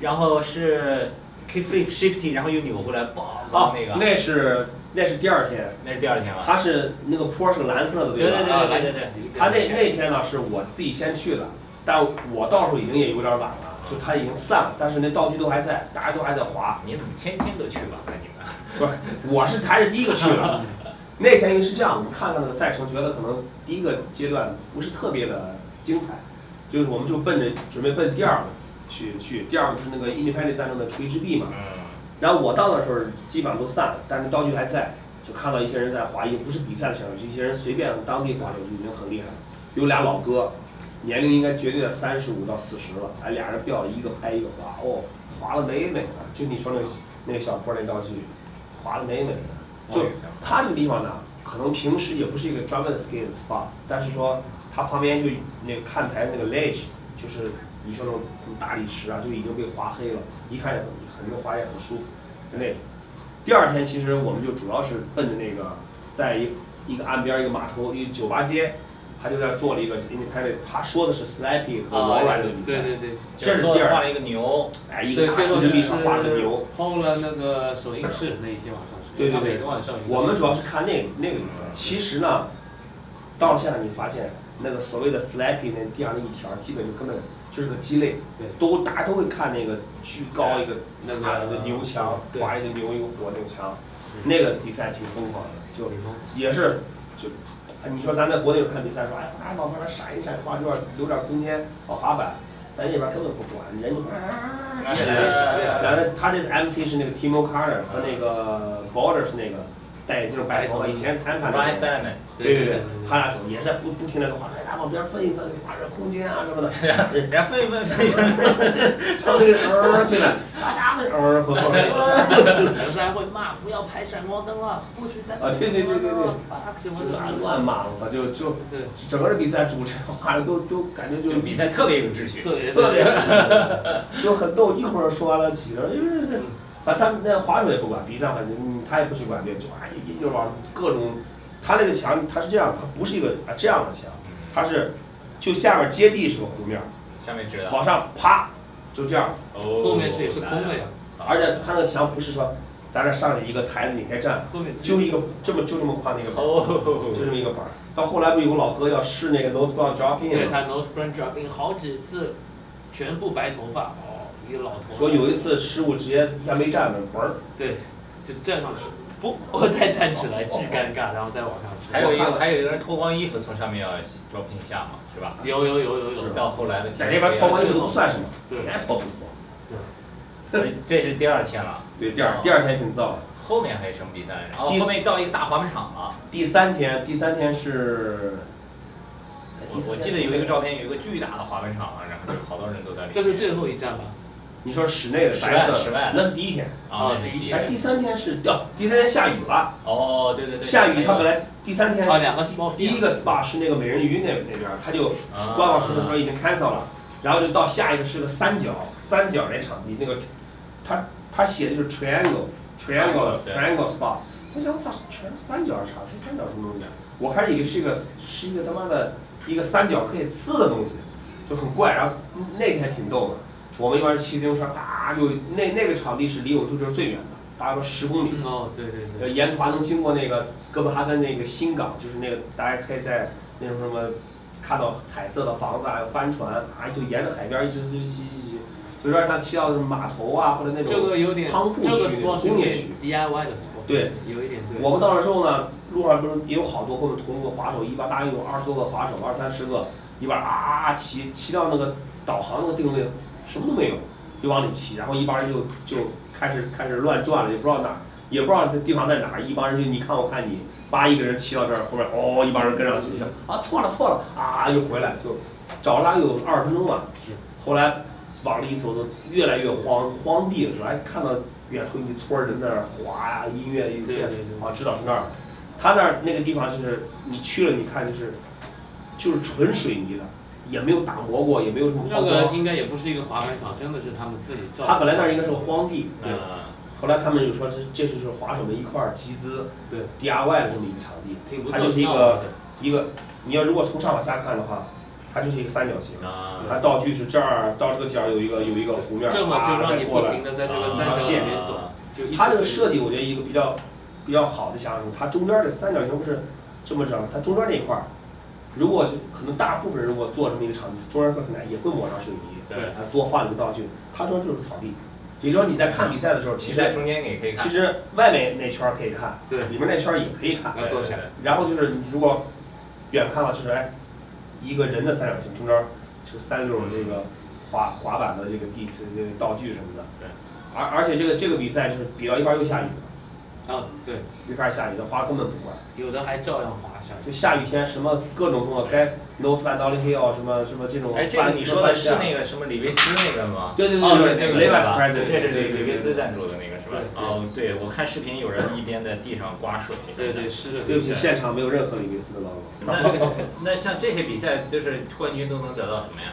然后是 flip shifty，然后又扭回来爆高那个。那是那是第二天，那是第二天吧？他是那个坡是个蓝色的，对对吧？对对对对。他那那天呢是我自己先去的，但我到时候已经也有点晚了，就他已经散了，但是那道具都还在，大家都还在滑。你怎么天天都去吧？那你们？不是，我是还是第一个去的。那天因为是这样，我们看看那个赛程，觉得可能第一个阶段不是特别的精彩，就是我们就奔着准备奔第二个去去。第二个是那个 Independent 战争的垂直臂嘛。嗯。然后我到那时候基本上都散了，但是道具还在，就看到一些人在滑，也不是比赛的选手，就一些人随便当地滑手就已经很厉害了。有俩老哥，年龄应该绝对在三十五到四十了，哎，俩人吊一个拍一个滑，哦，滑的美美的，就你说那个那个小坡那道具，滑的美美的。就它这个地方呢，可能平时也不是一个专门的 skin spot，但是说它旁边就那个看台那个 ledge，就是你说那种大理石啊，就已经被划黑了，一看也很很多滑也很舒服，就那种。第二天其实我们就主要是奔着那个，在一一个岸边一个码头一个酒吧街，他就在做了一个 independent，他说的是 slappy 和 wall ride 的比赛，对对对，这是第二。画了一个牛，哎，一，个大最后就球就是地上画了个牛。PO 了那个首映式那一天晚上。是，对对对。每个晚上有一个我们主要是看那个那个比赛。其实呢，到了现在你发现那个所谓的 slappy 那地上那一条，基本就根本就是个鸡肋。对，都大家都会看那个巨高一个那个牛墙，对。划一个牛一个火那个墙，那个比赛挺疯狂的，就也是就。哎你说咱在国内看比赛说，哎，哎往旁边闪一闪，画留点留点空间，跑滑板，咱这边根本不管，人就啊进来了。然后他这次 MC 是那个 Timo Carter 和那个 Border 是那个戴眼镜白头发，以前谈判 Salomon，对对对他俩手也是不不停的画，哎，往边分一分，画点空间啊什么的，人家分一分分一分，唱那个呃进来，大家分呃和后面有时还会骂不要拍闪光灯了，不许再啊对对对对对乱骂，我操，就就对，整个这比赛主持人画的都都感觉就就比赛特别有秩序。特别特别，就很逗，一会儿说完了几个人，因为是，反正他们那滑手也不管，比赛反正嗯他也不去管别人，就哎一就往各种，他那个墙他是这样，他不是一个啊这样的墙，他是就下面接地是个弧面儿，下面知道。往上啪就这样，哦后面是也是空的呀，而且他那个墙不是说咱这上去一个台子你可以站，就一个这么就这么宽的一个板就这么一个板儿。到后来不有个老哥要试那个 nose blunt dropping 吗？对他 nose burn dropping 好几次，全部白头发，哦，一个老头。说有一次失误直接一下没站稳，嘣儿。对，就站上去，不，我再站起来，巨尴尬，然后再往上去。还有一个还有一个人脱光衣服从上面要 dropping 下嘛，是吧？有有有有有。到后来的在这边脱光衣服都不算什么，对人家脱不脱？所以这是第二天了。对，第二第二天挺燥的。后面还有什么比赛？然后第后面到一个大滑板场了。第三天，第三天是，哎我我记得有一个照片，有一个巨大的滑板场，然后就好多人都在里面。这是最后一站吧？你说室内的白色室外那是第一天。啊，第一哎，第三天是掉，第三天下雨了，哦，对对对。下雨，他本来第三天啊，两个。第一个 SPA 是那个美人鱼那那边儿，他就啊官网说的说已经 cancel 了，然后就到下一个是个三角，三角那场地那个，他他写的就是 triangle triangle triangle SPA，我想我操，全是三角场，是三角什么东西啊？我开始以为是一个是一个他妈的一个三角可以刺的东西，就很怪，然后那天还挺逗的，我们一帮人骑自行车，啊，就那那个场地是离我们住这儿最远的，大概说十公里。嗯哦，对对呃，对。沿途还能经过那个哥本哈根那个新港，就是那个大家可以在那种什么看到彩色的房子还有，帆船啊，就沿着海边一直就骑骑骑，就有点像骑到码头啊或者那种仓库区、工业区。DIY 的 spot。对，有一点对。我们到那之后呢，路上不是也有好多跟我们同路的滑手，一般大约有二十多个滑手，二三十个，一帮人啊骑骑到那个导航那个定位，什么都没有，就往里骑，然后一帮人就就开始开始乱转了，也不知道哪儿，也不知道这地方在哪儿，一帮人就你看我看你，叭一个人骑到这儿，后面哦一帮人跟上去，就啊错了错了啊又回来，就找了大概有二十分钟吧，后来往里一走，都越来越荒荒地的时候，哎，看到远处一撮人在那儿滑呀、音乐一片啊，知道是那儿。他那儿那个地方就是你去了，你看就是就是纯水泥的，也没有打磨过，也没有什么那抛光。个应该也不是一个滑板场，真的是他们自己造的。他本来那儿应该是个荒地，对。嗯，后来他们就说这这就是滑手们一块儿集资对，DIY 的这么一个场地，它就是一个一个，你要如果从上往下看的话，它就是一个三角形。啊，它道具是这儿到这个角儿有一个有一个弧面儿，正好就让你不停的在这个啊三角里线面走它这个设计，我觉得一个比较比较好的想法是，它中间儿这三角形不是这么整，它中间儿那一块儿，如果就可能大部分人如果做这么一个场地，中间儿可能也会抹上水泥，对还多放一个道具，它中间就是草地，也就是说你在看比赛的时候，其实其实在中间也可以看。其实外面那圈儿可以看，对里面那圈儿也可以看，然后就是你如果远看的话，就是哎一个人的三角形，中间儿就三溜儿这个滑滑板的这个地这个道具什么的。对。而而且这个这个比赛就是比到一半儿又下雨了，啊，对，没法下雨，的花根本不管。有的还照样滑下就去。下雨天，什么各种动作，该 nose flat dolly hill 什么什么这种哎，这个你说的是那个什么李维斯那个吗？对对对对对这个雷瓦是吧？斯这是李李维斯在。赞助的那个是吧？对哦，对，我看视频有人一边在地上刮水。对对，是的。对不起，现场没有任何李维斯的 logo。那那像这些比赛，就是冠军都能得到什么呀？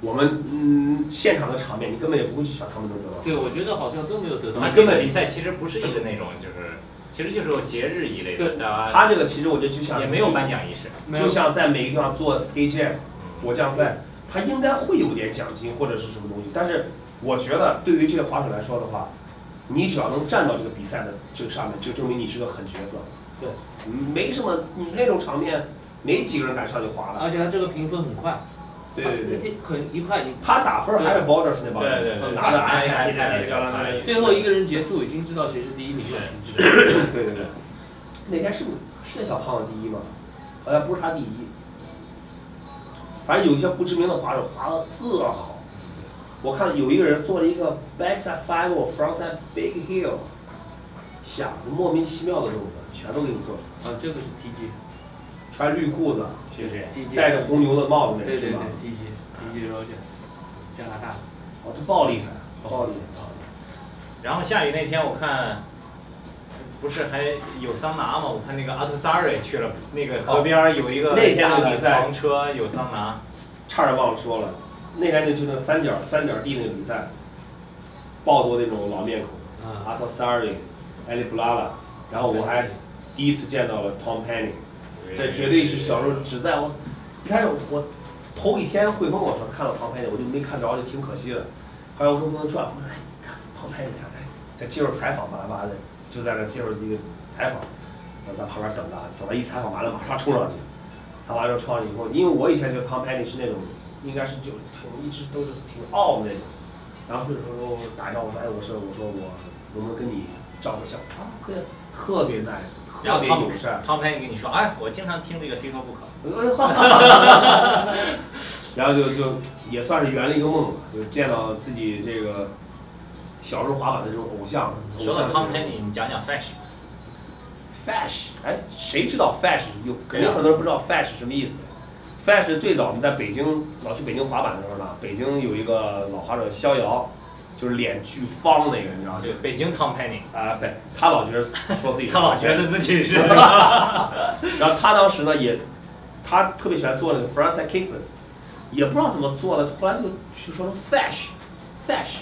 我们嗯，现场的场面，你根本也不会去想他们能得到。对，我觉得好像都没有得到。他根本比赛其实不是一个那种，就是其实就是节日一类的，对他这个其实我觉得就像也没有颁奖仪式。就像在每个地方做 skate jam 嗯果酱赛，他应该会有点奖金或者是什么东西。但是我觉得对于这个滑手来说的话，你只要能站到这个比赛的这个上面，就证明你是个狠角色。对，没什么，你那种场面，没几个人敢上去滑的。而且他这个评分很快。对对对而且很一块你。他打分还是 Borders 那帮人，对对对拿着拿 iPad 着 iPad 漂亮的。最后一个人结束，已经知道谁是第一名了。对对对，那天是不是是那小胖子第一吗？好像不是他第一。反正有一些不知名的滑手滑的恶好，我看有一个人做了一个 backside five or frontside big heel，下莫名其妙的动作，全都给你做出来。啊，这个是 TG。穿绿裤子，是不是？戴着红牛的帽子那对对对个是吧？，TG，TG Roger，加拿大。哦，这爆厉害，爆厉害。然后下雨那天我看，不是还有桑拿吗？我看那个阿特萨瑞去了，那个河边有一个哦那天大的的比赛房车，有桑拿。差点忘了说了，那天就就那三角三角地那个比赛，爆多那种老面孔，嗯阿托萨瑞、埃利布拉拉，然后我还第一次见到了 Tom Penny，这绝对是小时候只在我一开始我头一天汇丰我说看到 Tom Penny 我就没看着，就挺可惜的。后来我说不能转，我说哎，看 Tom Penny，你看哎，在接受采访吧吧的，就在那接受这个采访，我在旁边等着，等他一采访完了马上冲上去。他完了冲上去以后，因为我以前觉得 Tom Petty 是那种，应该是就挺一直都是挺傲的那种，然后那时候打招呼说，哎，我说我说我能不能跟你照个相？啊，可以特别 nice，特别友善。汤佩跟你说，哎，我经常听这个非说不可。然后就就也算是圆了一个梦吧，就见到自己这个小时候滑板的这种偶像。说到偶像这种汤佩你讲讲 Fash。Fash，哎，谁知道 Fash 有？肯定很多人不知道 Fash 是什么意思。Fash 最早我们在北京老去北京滑板的时候呢，北京有一个老滑手逍遥，就是脸巨方那个，你知道吗？对，北京汤佩尼。啊，对，他老觉得说自己是 他老觉得自己是。然后他当时呢也，他特别喜欢做那个 frontside kickflip，也不知道怎么做的，后来就就说成 fash，fash，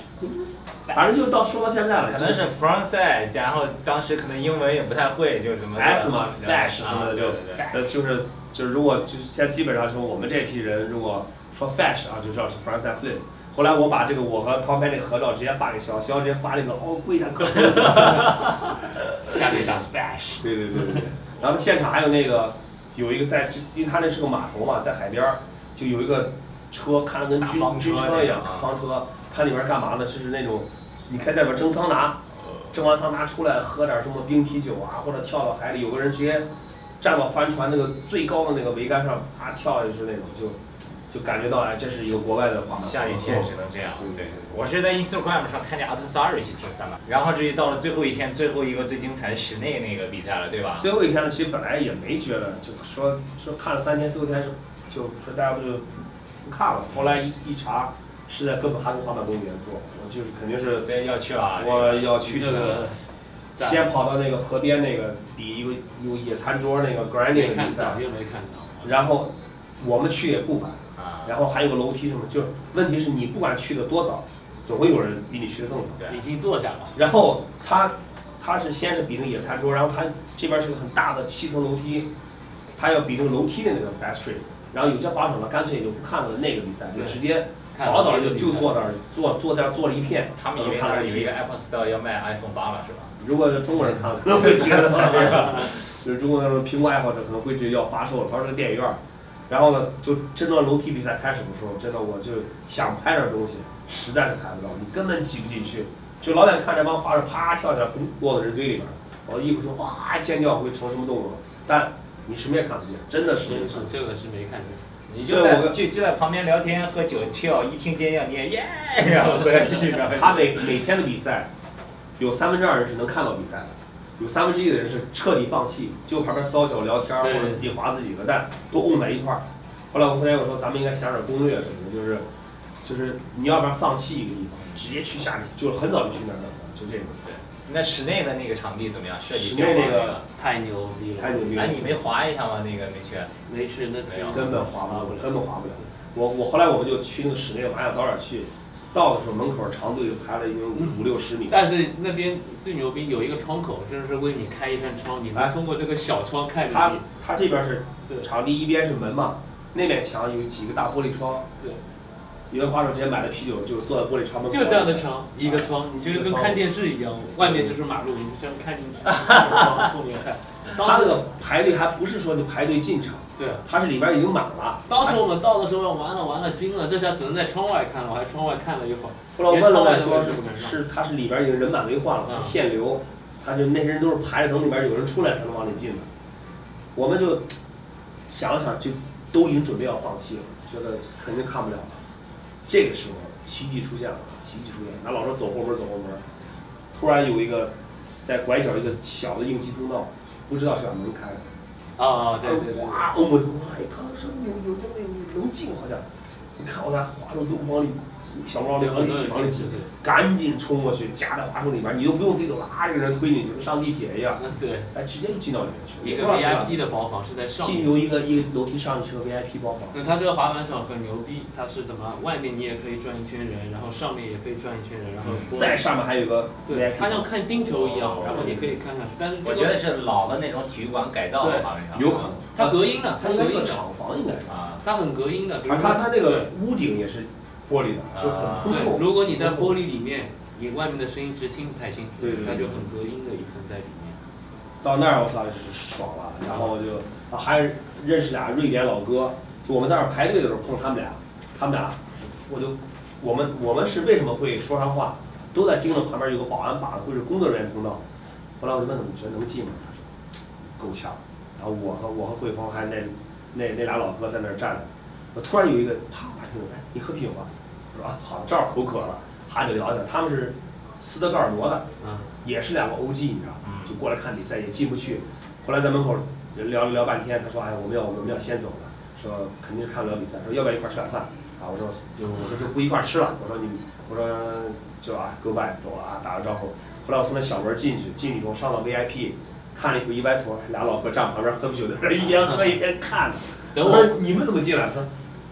反正就到说到现在了，可能是 frontside，然后当时可能英文也不太会，就什么 S 嘛对，fash 什么的就呃就是就是如果就现在基本上说我们这批人如果说 fash 啊就知道是 frontside flip。后来我把这个我和 Tom Petty 合照直接发给肖，肖直接发了一个哦跪下磕头，下面打 fash。对对对对对。然后现场还有那个有一个在，因为他那是个码头嘛，在海边儿就有一个车，看着跟军军车一样，那个啊大方车，它里边儿干嘛呢？就是那种你可以在里边蒸桑拿，蒸完桑拿出来喝点儿什么冰啤酒啊，或者跳到海里，有个人直接站到帆船那个最高的那个桅杆上，啪跳下去那种，就就感觉到哎，这是一个国外的滑板。下雨天只能这样。对对对。我是在 Instagram 上看见阿特萨瑞去听三马，然后至于到了最后一天，最后一个最精彩的室内那个比赛了，对吧？最后一天呢，其实本来也没觉得，就说说看了三天，最后一天是就说大家不就不看了。后来一一查，是在哥本哈根滑板公园做，我就是肯定是这要去了。我要去这个先跑到那个河边那个比有有野餐桌那个看的比赛到，，又没看到。然后我们去也不晚，啊。然后还有个楼梯什么，就问题是你不管去的多早，总会有人比你去的更早。对已经坐下了。然后他他是先是比那个野餐桌，然后他这边是个很大的七层楼梯，他要比那个楼梯的那个 best trick。然后有些滑手呢，干脆也就不看了那个比赛，就直接早早就就坐那儿坐坐在那儿坐了一片，他们以为那儿有一个 Apple Store 要卖 iPhone 八了，是吧？如果是中国人看，可能会觉得这 个，就是中国那种苹果爱好者可能会觉得要发售了，他说这个电影院儿。然后呢，就真正楼梯比赛开始的时候，真的我就想拍点东西，实在是拍不到，你根本挤不进去。就老远看这帮滑手啪跳起来，砰落到人堆里边儿，我一会儿就哇尖叫会成什么动作，但你什么也看不见，真的是。是这个是没看见。你就在就就在旁边聊天喝酒跳，一听尖叫你也耶，然后回来继续聊。他每每天的比赛，有三分之二人是能看到比赛的，有三分之一的人是彻底放弃，就旁边骚脚聊天儿或者自己划自己的，但都沤在一块儿。后来我后来我说咱们应该想点攻略什么的，就是就是你要不然放弃一个地方，直接去下面，就是很早就去那儿等了，就这种。对，那室内的那个场地怎么样？设计室内那个太牛逼了，太牛逼了哎，你没滑一下吗？那个没去。没去那没有根本滑不了，根本滑不了。我我后来我们就去那个室内，我还想早点去。到的时候门口长队就排了已经五五六十米。但是那边最牛逼有一个窗口，真是为你开一扇窗，你哎能通过这个小窗看它你。它这边是场地一边是门嘛，那面墙有几个大玻璃窗。对，有的花手直接买了啤酒，就坐在玻璃窗门口。就这样的窗，一个窗，你就是跟看电视一样，外面就是马路，你这样看进去，往后面看。当这个排队还不是说你排队进场，对，它是里边已经满了。当时我们到的时候，完了完了惊了，这下只能在窗外看了，我还窗外看了一会儿。后来我问了问，连窗外说是。是它是里边已经人满为患了，它嗯限流，它就那些人都是排着等里边有人出来才能往里进的。我们就想了想，就都已经准备要放弃了，觉得肯定看不了了。这个时候奇迹出现了，奇迹出现了，那老说走后门走后门，突然有一个在拐角一个小的应急通道，不知道是把门开了。啊，对对对。哗，我我说哎，刚说有有那个有能进好像，你看我那滑手都往里，小猫都往里挤赶紧冲过去夹在滑手里边，你都不用自己拉这个人推进去，跟上地铁一样，嗯，对，哎，直接就进到里面去了。一个也不知道是吧 VIP 的包房是在上面。进入一个一个楼梯上去是个 VIP 包房。那，它这个滑板场很牛逼，它是怎么？外面你也可以转一圈人，然后上面也可以转一圈人，然后玻璃再上面还有个对它像看冰球一样，然后你可以看上去，但是我觉得是老的那种体育馆改造的滑板场。有可能，它隔音的，它应该是个它隔音，厂房，应该是。啊，它很隔音的。比如而说它它那个屋顶也是玻璃的，就很啊对，通透。如果你在玻璃里面，你外面的声音其实听不太清楚，对对对它就很隔音的一层在里面。到那儿我操是爽了，然后就啊还认识俩瑞典老哥，就我们在那儿排队的时候碰他们俩，他们俩我就我们我们是为什么会说上话，都在盯着旁边有个保安把着，会是工作人员通道。后来我就问他们觉得能进吗？他说够呛。然后我和我和慧峰还那那那俩老哥在那儿站着，我突然有一个啪把听哎你喝啤酒吧，我说啊好正好口渴了，哈就聊起来，他们是斯德哥尔摩的。嗯，也是两个 OG，你知道嗯吗？就过来看比赛也进不去，后来在门口聊了聊半天，他说哎我们要我们要先走了，说肯定是看不了比赛，说要不要一块儿吃晚饭啊？我说就我说就不一块儿吃了，我说你我说就啊 goodbye 走了啊，打个招呼。后来我从那小门进去，进去以后上了 VIP，看了一会儿一歪头，俩老哥站旁边喝啤酒，在那一边喝一边看。等我我说你们怎么进来？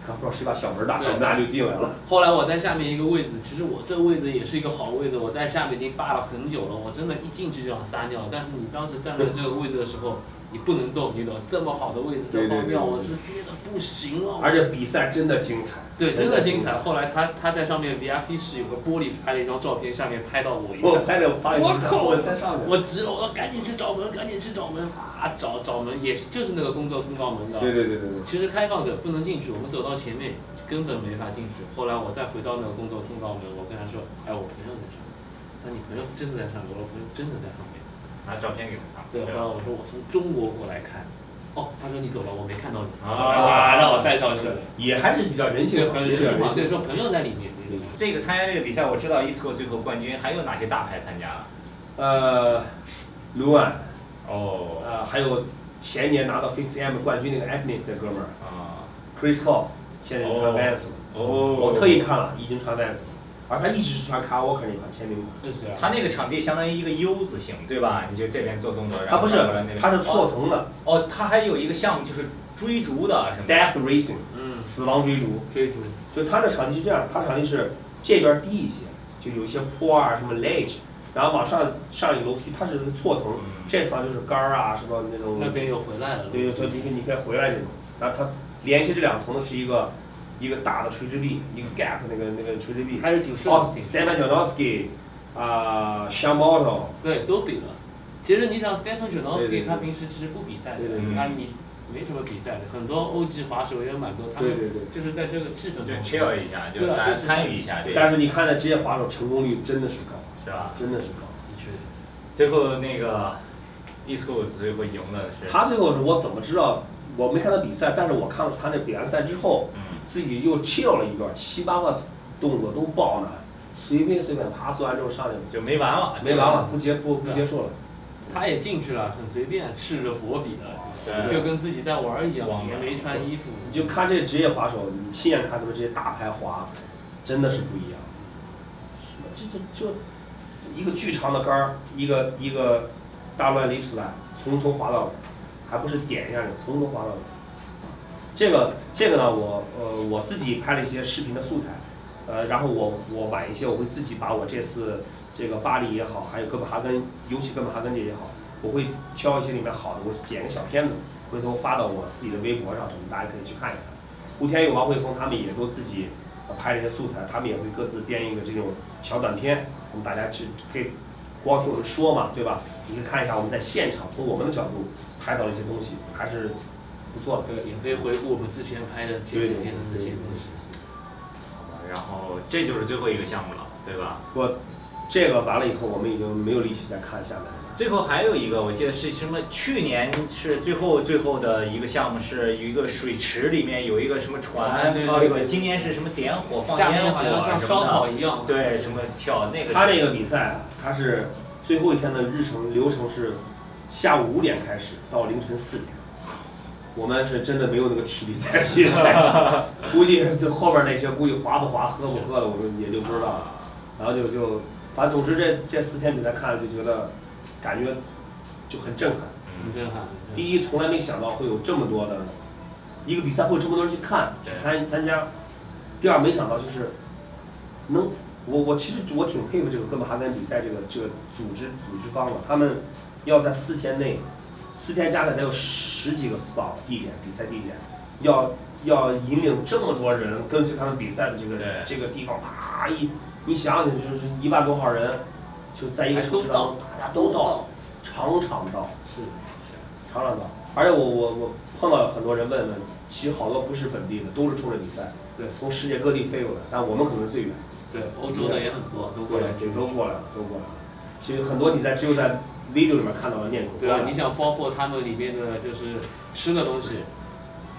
刚不知道谁把小门打开，我们俩就进来了。后来我在下面一个位置，其实我这个位置也是一个好位置，我在下面已经霸了很久了，我真的一进去就想撒尿。但是你当时站在这个位置的时候，你不能动，你懂？这么好的位置这泡尿，对我是憋的不行了。而且比赛真的精彩，对，真的精彩彩。。后来他他在上面 VIP 室有个玻璃拍了一张照片，下面拍到我一我。拍的我靠！我在上面。我急了，我要赶紧去找门，赶紧去找门啊！找找门也是就是那个工作通道门的。对对对对对。其实开放者不能进去，我们走到前面根本没法进去。后来我再回到那个工作通道门，我跟他说：“哎，我朋友在上面。”那你朋友真的在上面？我说朋友真的在上面。拿照片给他看。对，后来我说我从中国过来看。哦，他说你走了，我没看到你。啊，让我带上去。也还是比较人性很人性化，所以说朋友在里面。这个参加这个比赛，我知道 ESCO 最后冠军还有哪些大牌参加了？呃，卢安，哦，呃，还有前年拿到 Fix M 冠军那个 Agnes 的哥们儿啊，Chris Cole，现在穿 Vans 了。哦我特意看了，已经穿 Vans 了，而他一直是穿 Kyle Walker 那款签名款。这是啊。他那个场地相当于一个 U 字形，对吧？你就这边做动作，然后他不是他是错层的哦，他还有一个项目就是追逐的什么 Death Racing，嗯，死亡追逐。追逐。就他的场地是这样，他场地是这边低一些，就有一些坡啊，什么 ledge，然后往上上一个楼梯，它是错层，嗯这层就是杆儿啊，什么那种。那边又回来了。对对对，你可以你可以回来这种，然后它连接这两层的是一个一个大的垂直臂，一个 gap 那个那个垂直臂。还是挺顺哦挺，Stefan Janowski，啊 s h a m o t o 对，都比了。其实你想，Stephen 对对 Janowski 对他平时其实不比赛的对对对，他你没什么比赛的，很多欧级滑手也有蛮多，他们对对对就是在这个气氛就中 chill 一下，就对啊大家就是参与一下，对，但是你看那职业滑手成功率真的是高，是吧？真的是高。的确，最后那个 ESCO 最后赢的是他最后是我怎么知道？我没看他比赛，但是我看了他那比完赛之后，嗯自己又 chill 了一段，七八个动作都爆了，随便随便啪做完之后上去就没完了，没完了，不结不不结束了。他也进去了，很随便，赤着脖比的，就跟自己在玩一样也没穿衣服。你就看这职业滑手，你亲眼看他们这些大牌滑，真的是不一样。什么这这就一个巨长的杆儿，一个一个大乱 lip slide，从头滑到尾，还不是点一下就从头滑到尾。这个这个呢，我呃我自己拍了一些视频的素材，呃，然后我我晚一些我会自己把我这次这个巴黎也好，还有哥本哈根，尤其哥本哈根这也好，我会挑一些里面好的，我剪个小片子，回头发到我自己的微博上，什么大家可以去看一看。胡天佑、王慧峰他们也都自己拍了一些素材，他们也会各自编一个这种小短片，我们大家去可以光听我们说嘛，对吧？你可以看一下我们在现场从我们的角度拍到的一些东西，还是不错的。对，也可以回顾我们之前拍的前几天的那些东西。好吧，然后这就是最后一个项目了，对吧？我，这个完了以后，我们已经没有力气再看下面了。最后还有一个，我记得是什么？去年是最后最后的一个项目，是有一个水池里面有一个什么船，船对对哦，对这个今年是什么点火放下面烟火好像像烧烤一样，对，什么跳那个是。他这个比赛啊，他是最后一天的日程流程是下午五点开始到凌晨四点。我们是真的没有那个体力再去赛事，估计这后边那些估计滑不滑、喝不喝的，我们也就不知道了。然后就就，反正总之这这四天比赛看了就觉得，感觉就很震撼。很震撼。第一，从来没想到会有这么多的，一个比赛会有这么多人去看去参参加。第二，没想到就是能，我我其实我挺佩服这个哥本哈根比赛这个这个组织组织方的，他们要在四天内，四天加起来得有十几个 spot 地点比赛地点，要要引领这么多人跟随他们比赛的这个这个地方，啪一，你想想就是一万多号人，就在一个城市当中，大家都到到，场场到。是。场场到，而且我我我碰到很多人问问，其实好多不是本地的，都是冲着比赛，对从世界各地飞过来，但我们可能是最远，对，欧洲的也很多，都过来对，都过来了，都过来了。其实很多比赛只有在 video 里面看到的面孔。对啊，你想包括他们里面的就是吃的东西，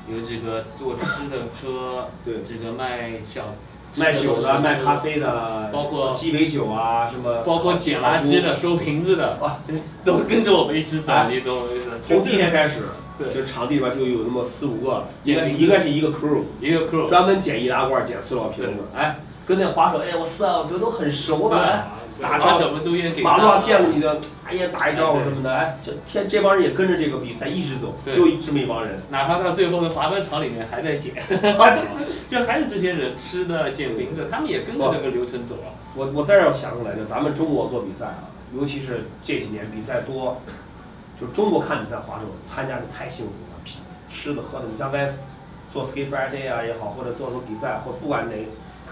有几个做吃的车，对。几个卖小卖酒的、卖咖啡的，包括鸡尾酒啊，什么，包括捡垃圾的、收瓶子的哇，都跟着我们一起走哎，你懂我意思？从第一天开始，对。就场地里边就有那么四五个，应该是应该是一个 crew，一个 crew，专门捡易拉罐、捡塑料瓶子，哎，跟那滑手，哎，我是啊，这都很熟的，哎，打招呼把小门都也给马路上见过你的，哎呀，打一招呼什么的，哎，这天这帮人也跟着这个比赛一直走，对。就这么一帮人。哪怕到最后的滑板场里面还在捡，就还是这些人吃的、捡瓶子，他们也跟着这个流程走啊。我我在这儿想起来，就咱们中国做比赛啊，尤其是这几年比赛多，就中国看比赛滑手参加的太幸福了，吃吃的喝的，你像 VS 做 Ski Friday 啊也好，或者做什么比赛，或不管哪，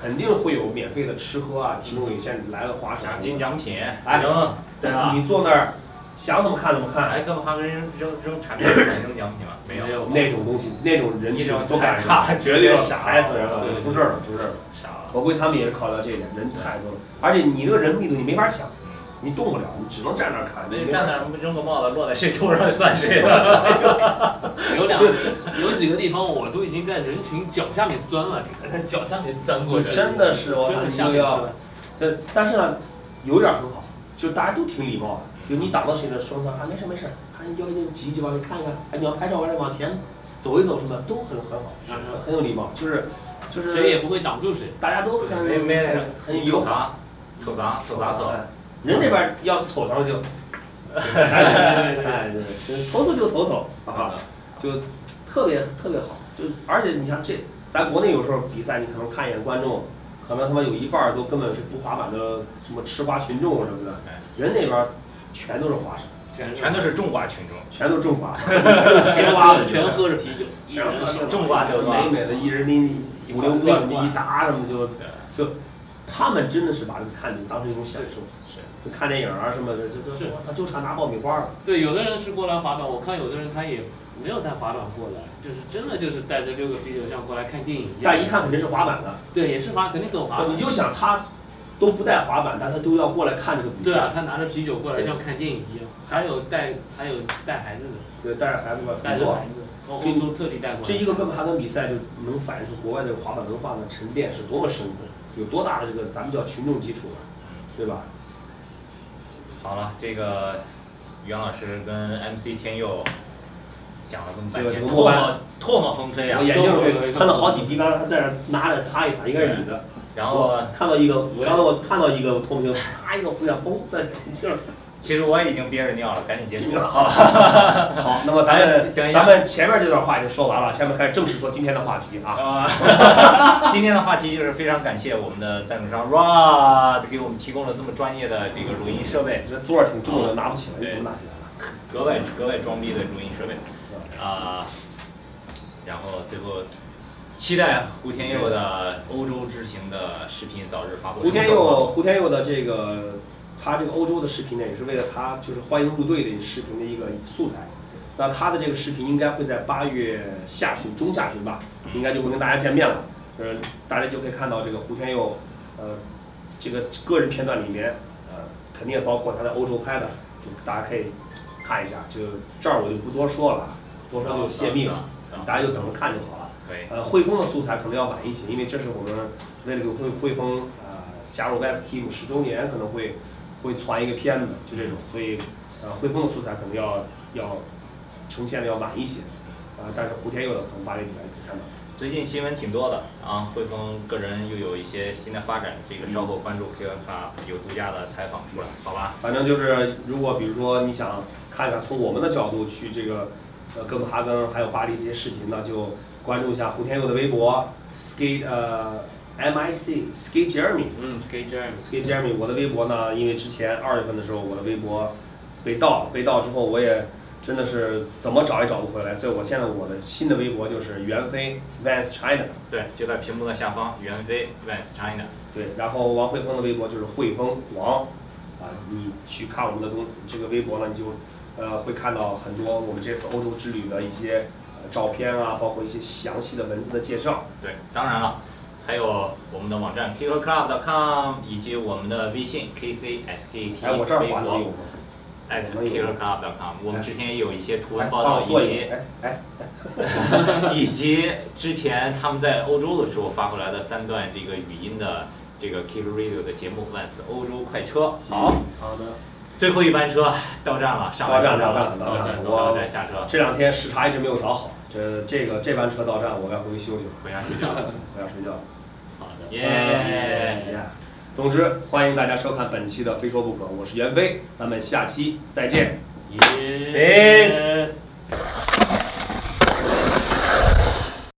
肯定会有免费的吃喝啊，提供给现在来了滑手。奖金奖品，哎扔，对吧？你坐那儿想怎么看怎么看，哎，哥本哈根扔扔扔产品扔奖品吗？没有，那种东西，那种人群不敢 绝对傻踩死人了，出事儿了，出事儿了。傻了。我估计他们也是考虑到这一点，人太多了，而且你这个人密度你没法抢，嗯，你动不了，你只能站那儿看，你那站那儿扔个帽子落在谁头上算谁的。有两有几个地方我都已经在人群脚下面钻了，这个在脚下面钻过去，真的是我真的下面钻。但但是呢，有一点儿很好，就大家都挺礼貌的，就你挡到谁的双方啊，没事没事，啊，你要不就挤一挤往里看看，哎，你要拍照完了往前走一走什么，都很很好，嗯很有礼貌，就是就是谁也不会挡住谁。大家都很没没很很友凑好，啥？凑啥？凑啥凑？人那边儿要是瞅上了就，哎对，瞅瞅就瞅瞅，啊，就特别特别好，就而且你像这，咱国内有时候比赛，你可能看一眼观众，可能他妈有一半儿都根本是不滑板的，什么吃瓜群众什么的，人那边儿全都是滑手，全都是种瓜群众。全都是种瓜，全都是切瓜的，全喝着啤酒，一全喝着人手种瓜就美美的，一人拎五六个一打什么就就，他们真的是把这个看成当成一种享受，是。就看电影啊什么的，就就是我操，就差拿爆米花了。对，有的人是过来滑板，我看有的人他也没有带滑板过来，就是真的就是带着六个啤酒像过来看电影一样。但一看肯定是滑板的，对，也是滑，肯定懂滑板。你就想他都不带滑板，但他都要过来看这个比赛。对啊，他拿着啤酒过来像看电影一样，还有带还有带孩子的，对，带着孩子吧，带着孩。子从欧洲特地带过来。这一个哥本哈根比赛就能反映出国外这个滑板文化的沉淀是多么深刻，有多大的这个咱们叫群众基础啊，对吧？好了，这个袁老师跟 MC 天佑讲了这么半这个天，唾沫唾沫横飞啊我。眼镜被喷了好几滴，刚才他在那儿拿着擦一擦，应该是女的。然后看到一个，刚才我看到一个脱口秀，啪一个回响，嘣在眼镜儿。其实我已经憋着尿了，赶紧结束了，好吧？好，那么咱们 咱们前面这段话已经说完了，下面开始正式说今天的话题啊。啊，今天的话题就是非常感谢我们的赞助商 Rod 给我们提供了这么专业的这个录音设备，这座儿挺重的，拿不起来，怎么拿起来了？格外格外装逼的录音设备啊。然后最后期待胡天佑的欧洲之行的视频早日发布。胡天佑，胡天佑的这个他这个欧洲的视频呢，也是为了他就是欢迎入队的视频的一个素材。那他的这个视频应该会在八月下旬、中下旬吧，应该就会跟大家见面了。呃，大家就可以看到这个胡天佑，呃，这个个人片段里面，呃，肯定也包括他在欧洲拍的，就大家可以看一下。就这儿我就不多说了啊，多说就泄密了，大家就等着看就好了。呃，汇丰的素材可能要晚一些，因为这是我们为了给汇汇丰呃加入 West Team 十周年，可能会会传一个片子，就这种，所以呃汇丰的素材可能要要呈现的要晚一些，啊、但是胡天佑的可能八月底来可以看到。最近新闻挺多的啊，汇丰个人又有一些新的发展，这个稍后关注 K 卡有独家的采访出来，好吧？反正就是，如果比如说你想看看从我们的角度去这个呃哥本哈根还有巴黎这些视频呢，就关注一下胡天佑的微博 skate 呃 M I C skate Jeremy。嗯，Skate Jam。Skate Jeremy，我的微博呢，因为之前二月份的时候我的微博被盗，被盗之后我也真的是怎么找也找不回来，所以我现在我的新的微博就是袁飞 Vans China，对，就在屏幕的下方，袁飞 Vans China。对，然后王汇丰的微博就是汇丰王，啊，你去看我们的东这个微博呢，你就呃会看到很多我们这次欧洲之旅的一些呃照片啊，包括一些详细的文字的介绍。对，当然了，还有我们的网站 kickerclub.com 以及我们的微信 kcskt 哎，我这儿微博画的有吗？at kickerclub.com，我们之前也有一些图哎文报道，以及个，哎哎，以及之前他们在欧洲的时候发回来的三段这个语音的这个 Kick Radio 的节目 Vans 欧洲快车。好，好的。最后一班车到站了，上海到站了，到站到站，到我站下车，这两天时差一直没有调好，这这个这班车到站，我该回去休息了，回家睡觉了。我要睡觉了。耶、耶！总之，欢迎大家收看本期的《非说不可》，我是袁飞，咱们下期再见。耶。Peace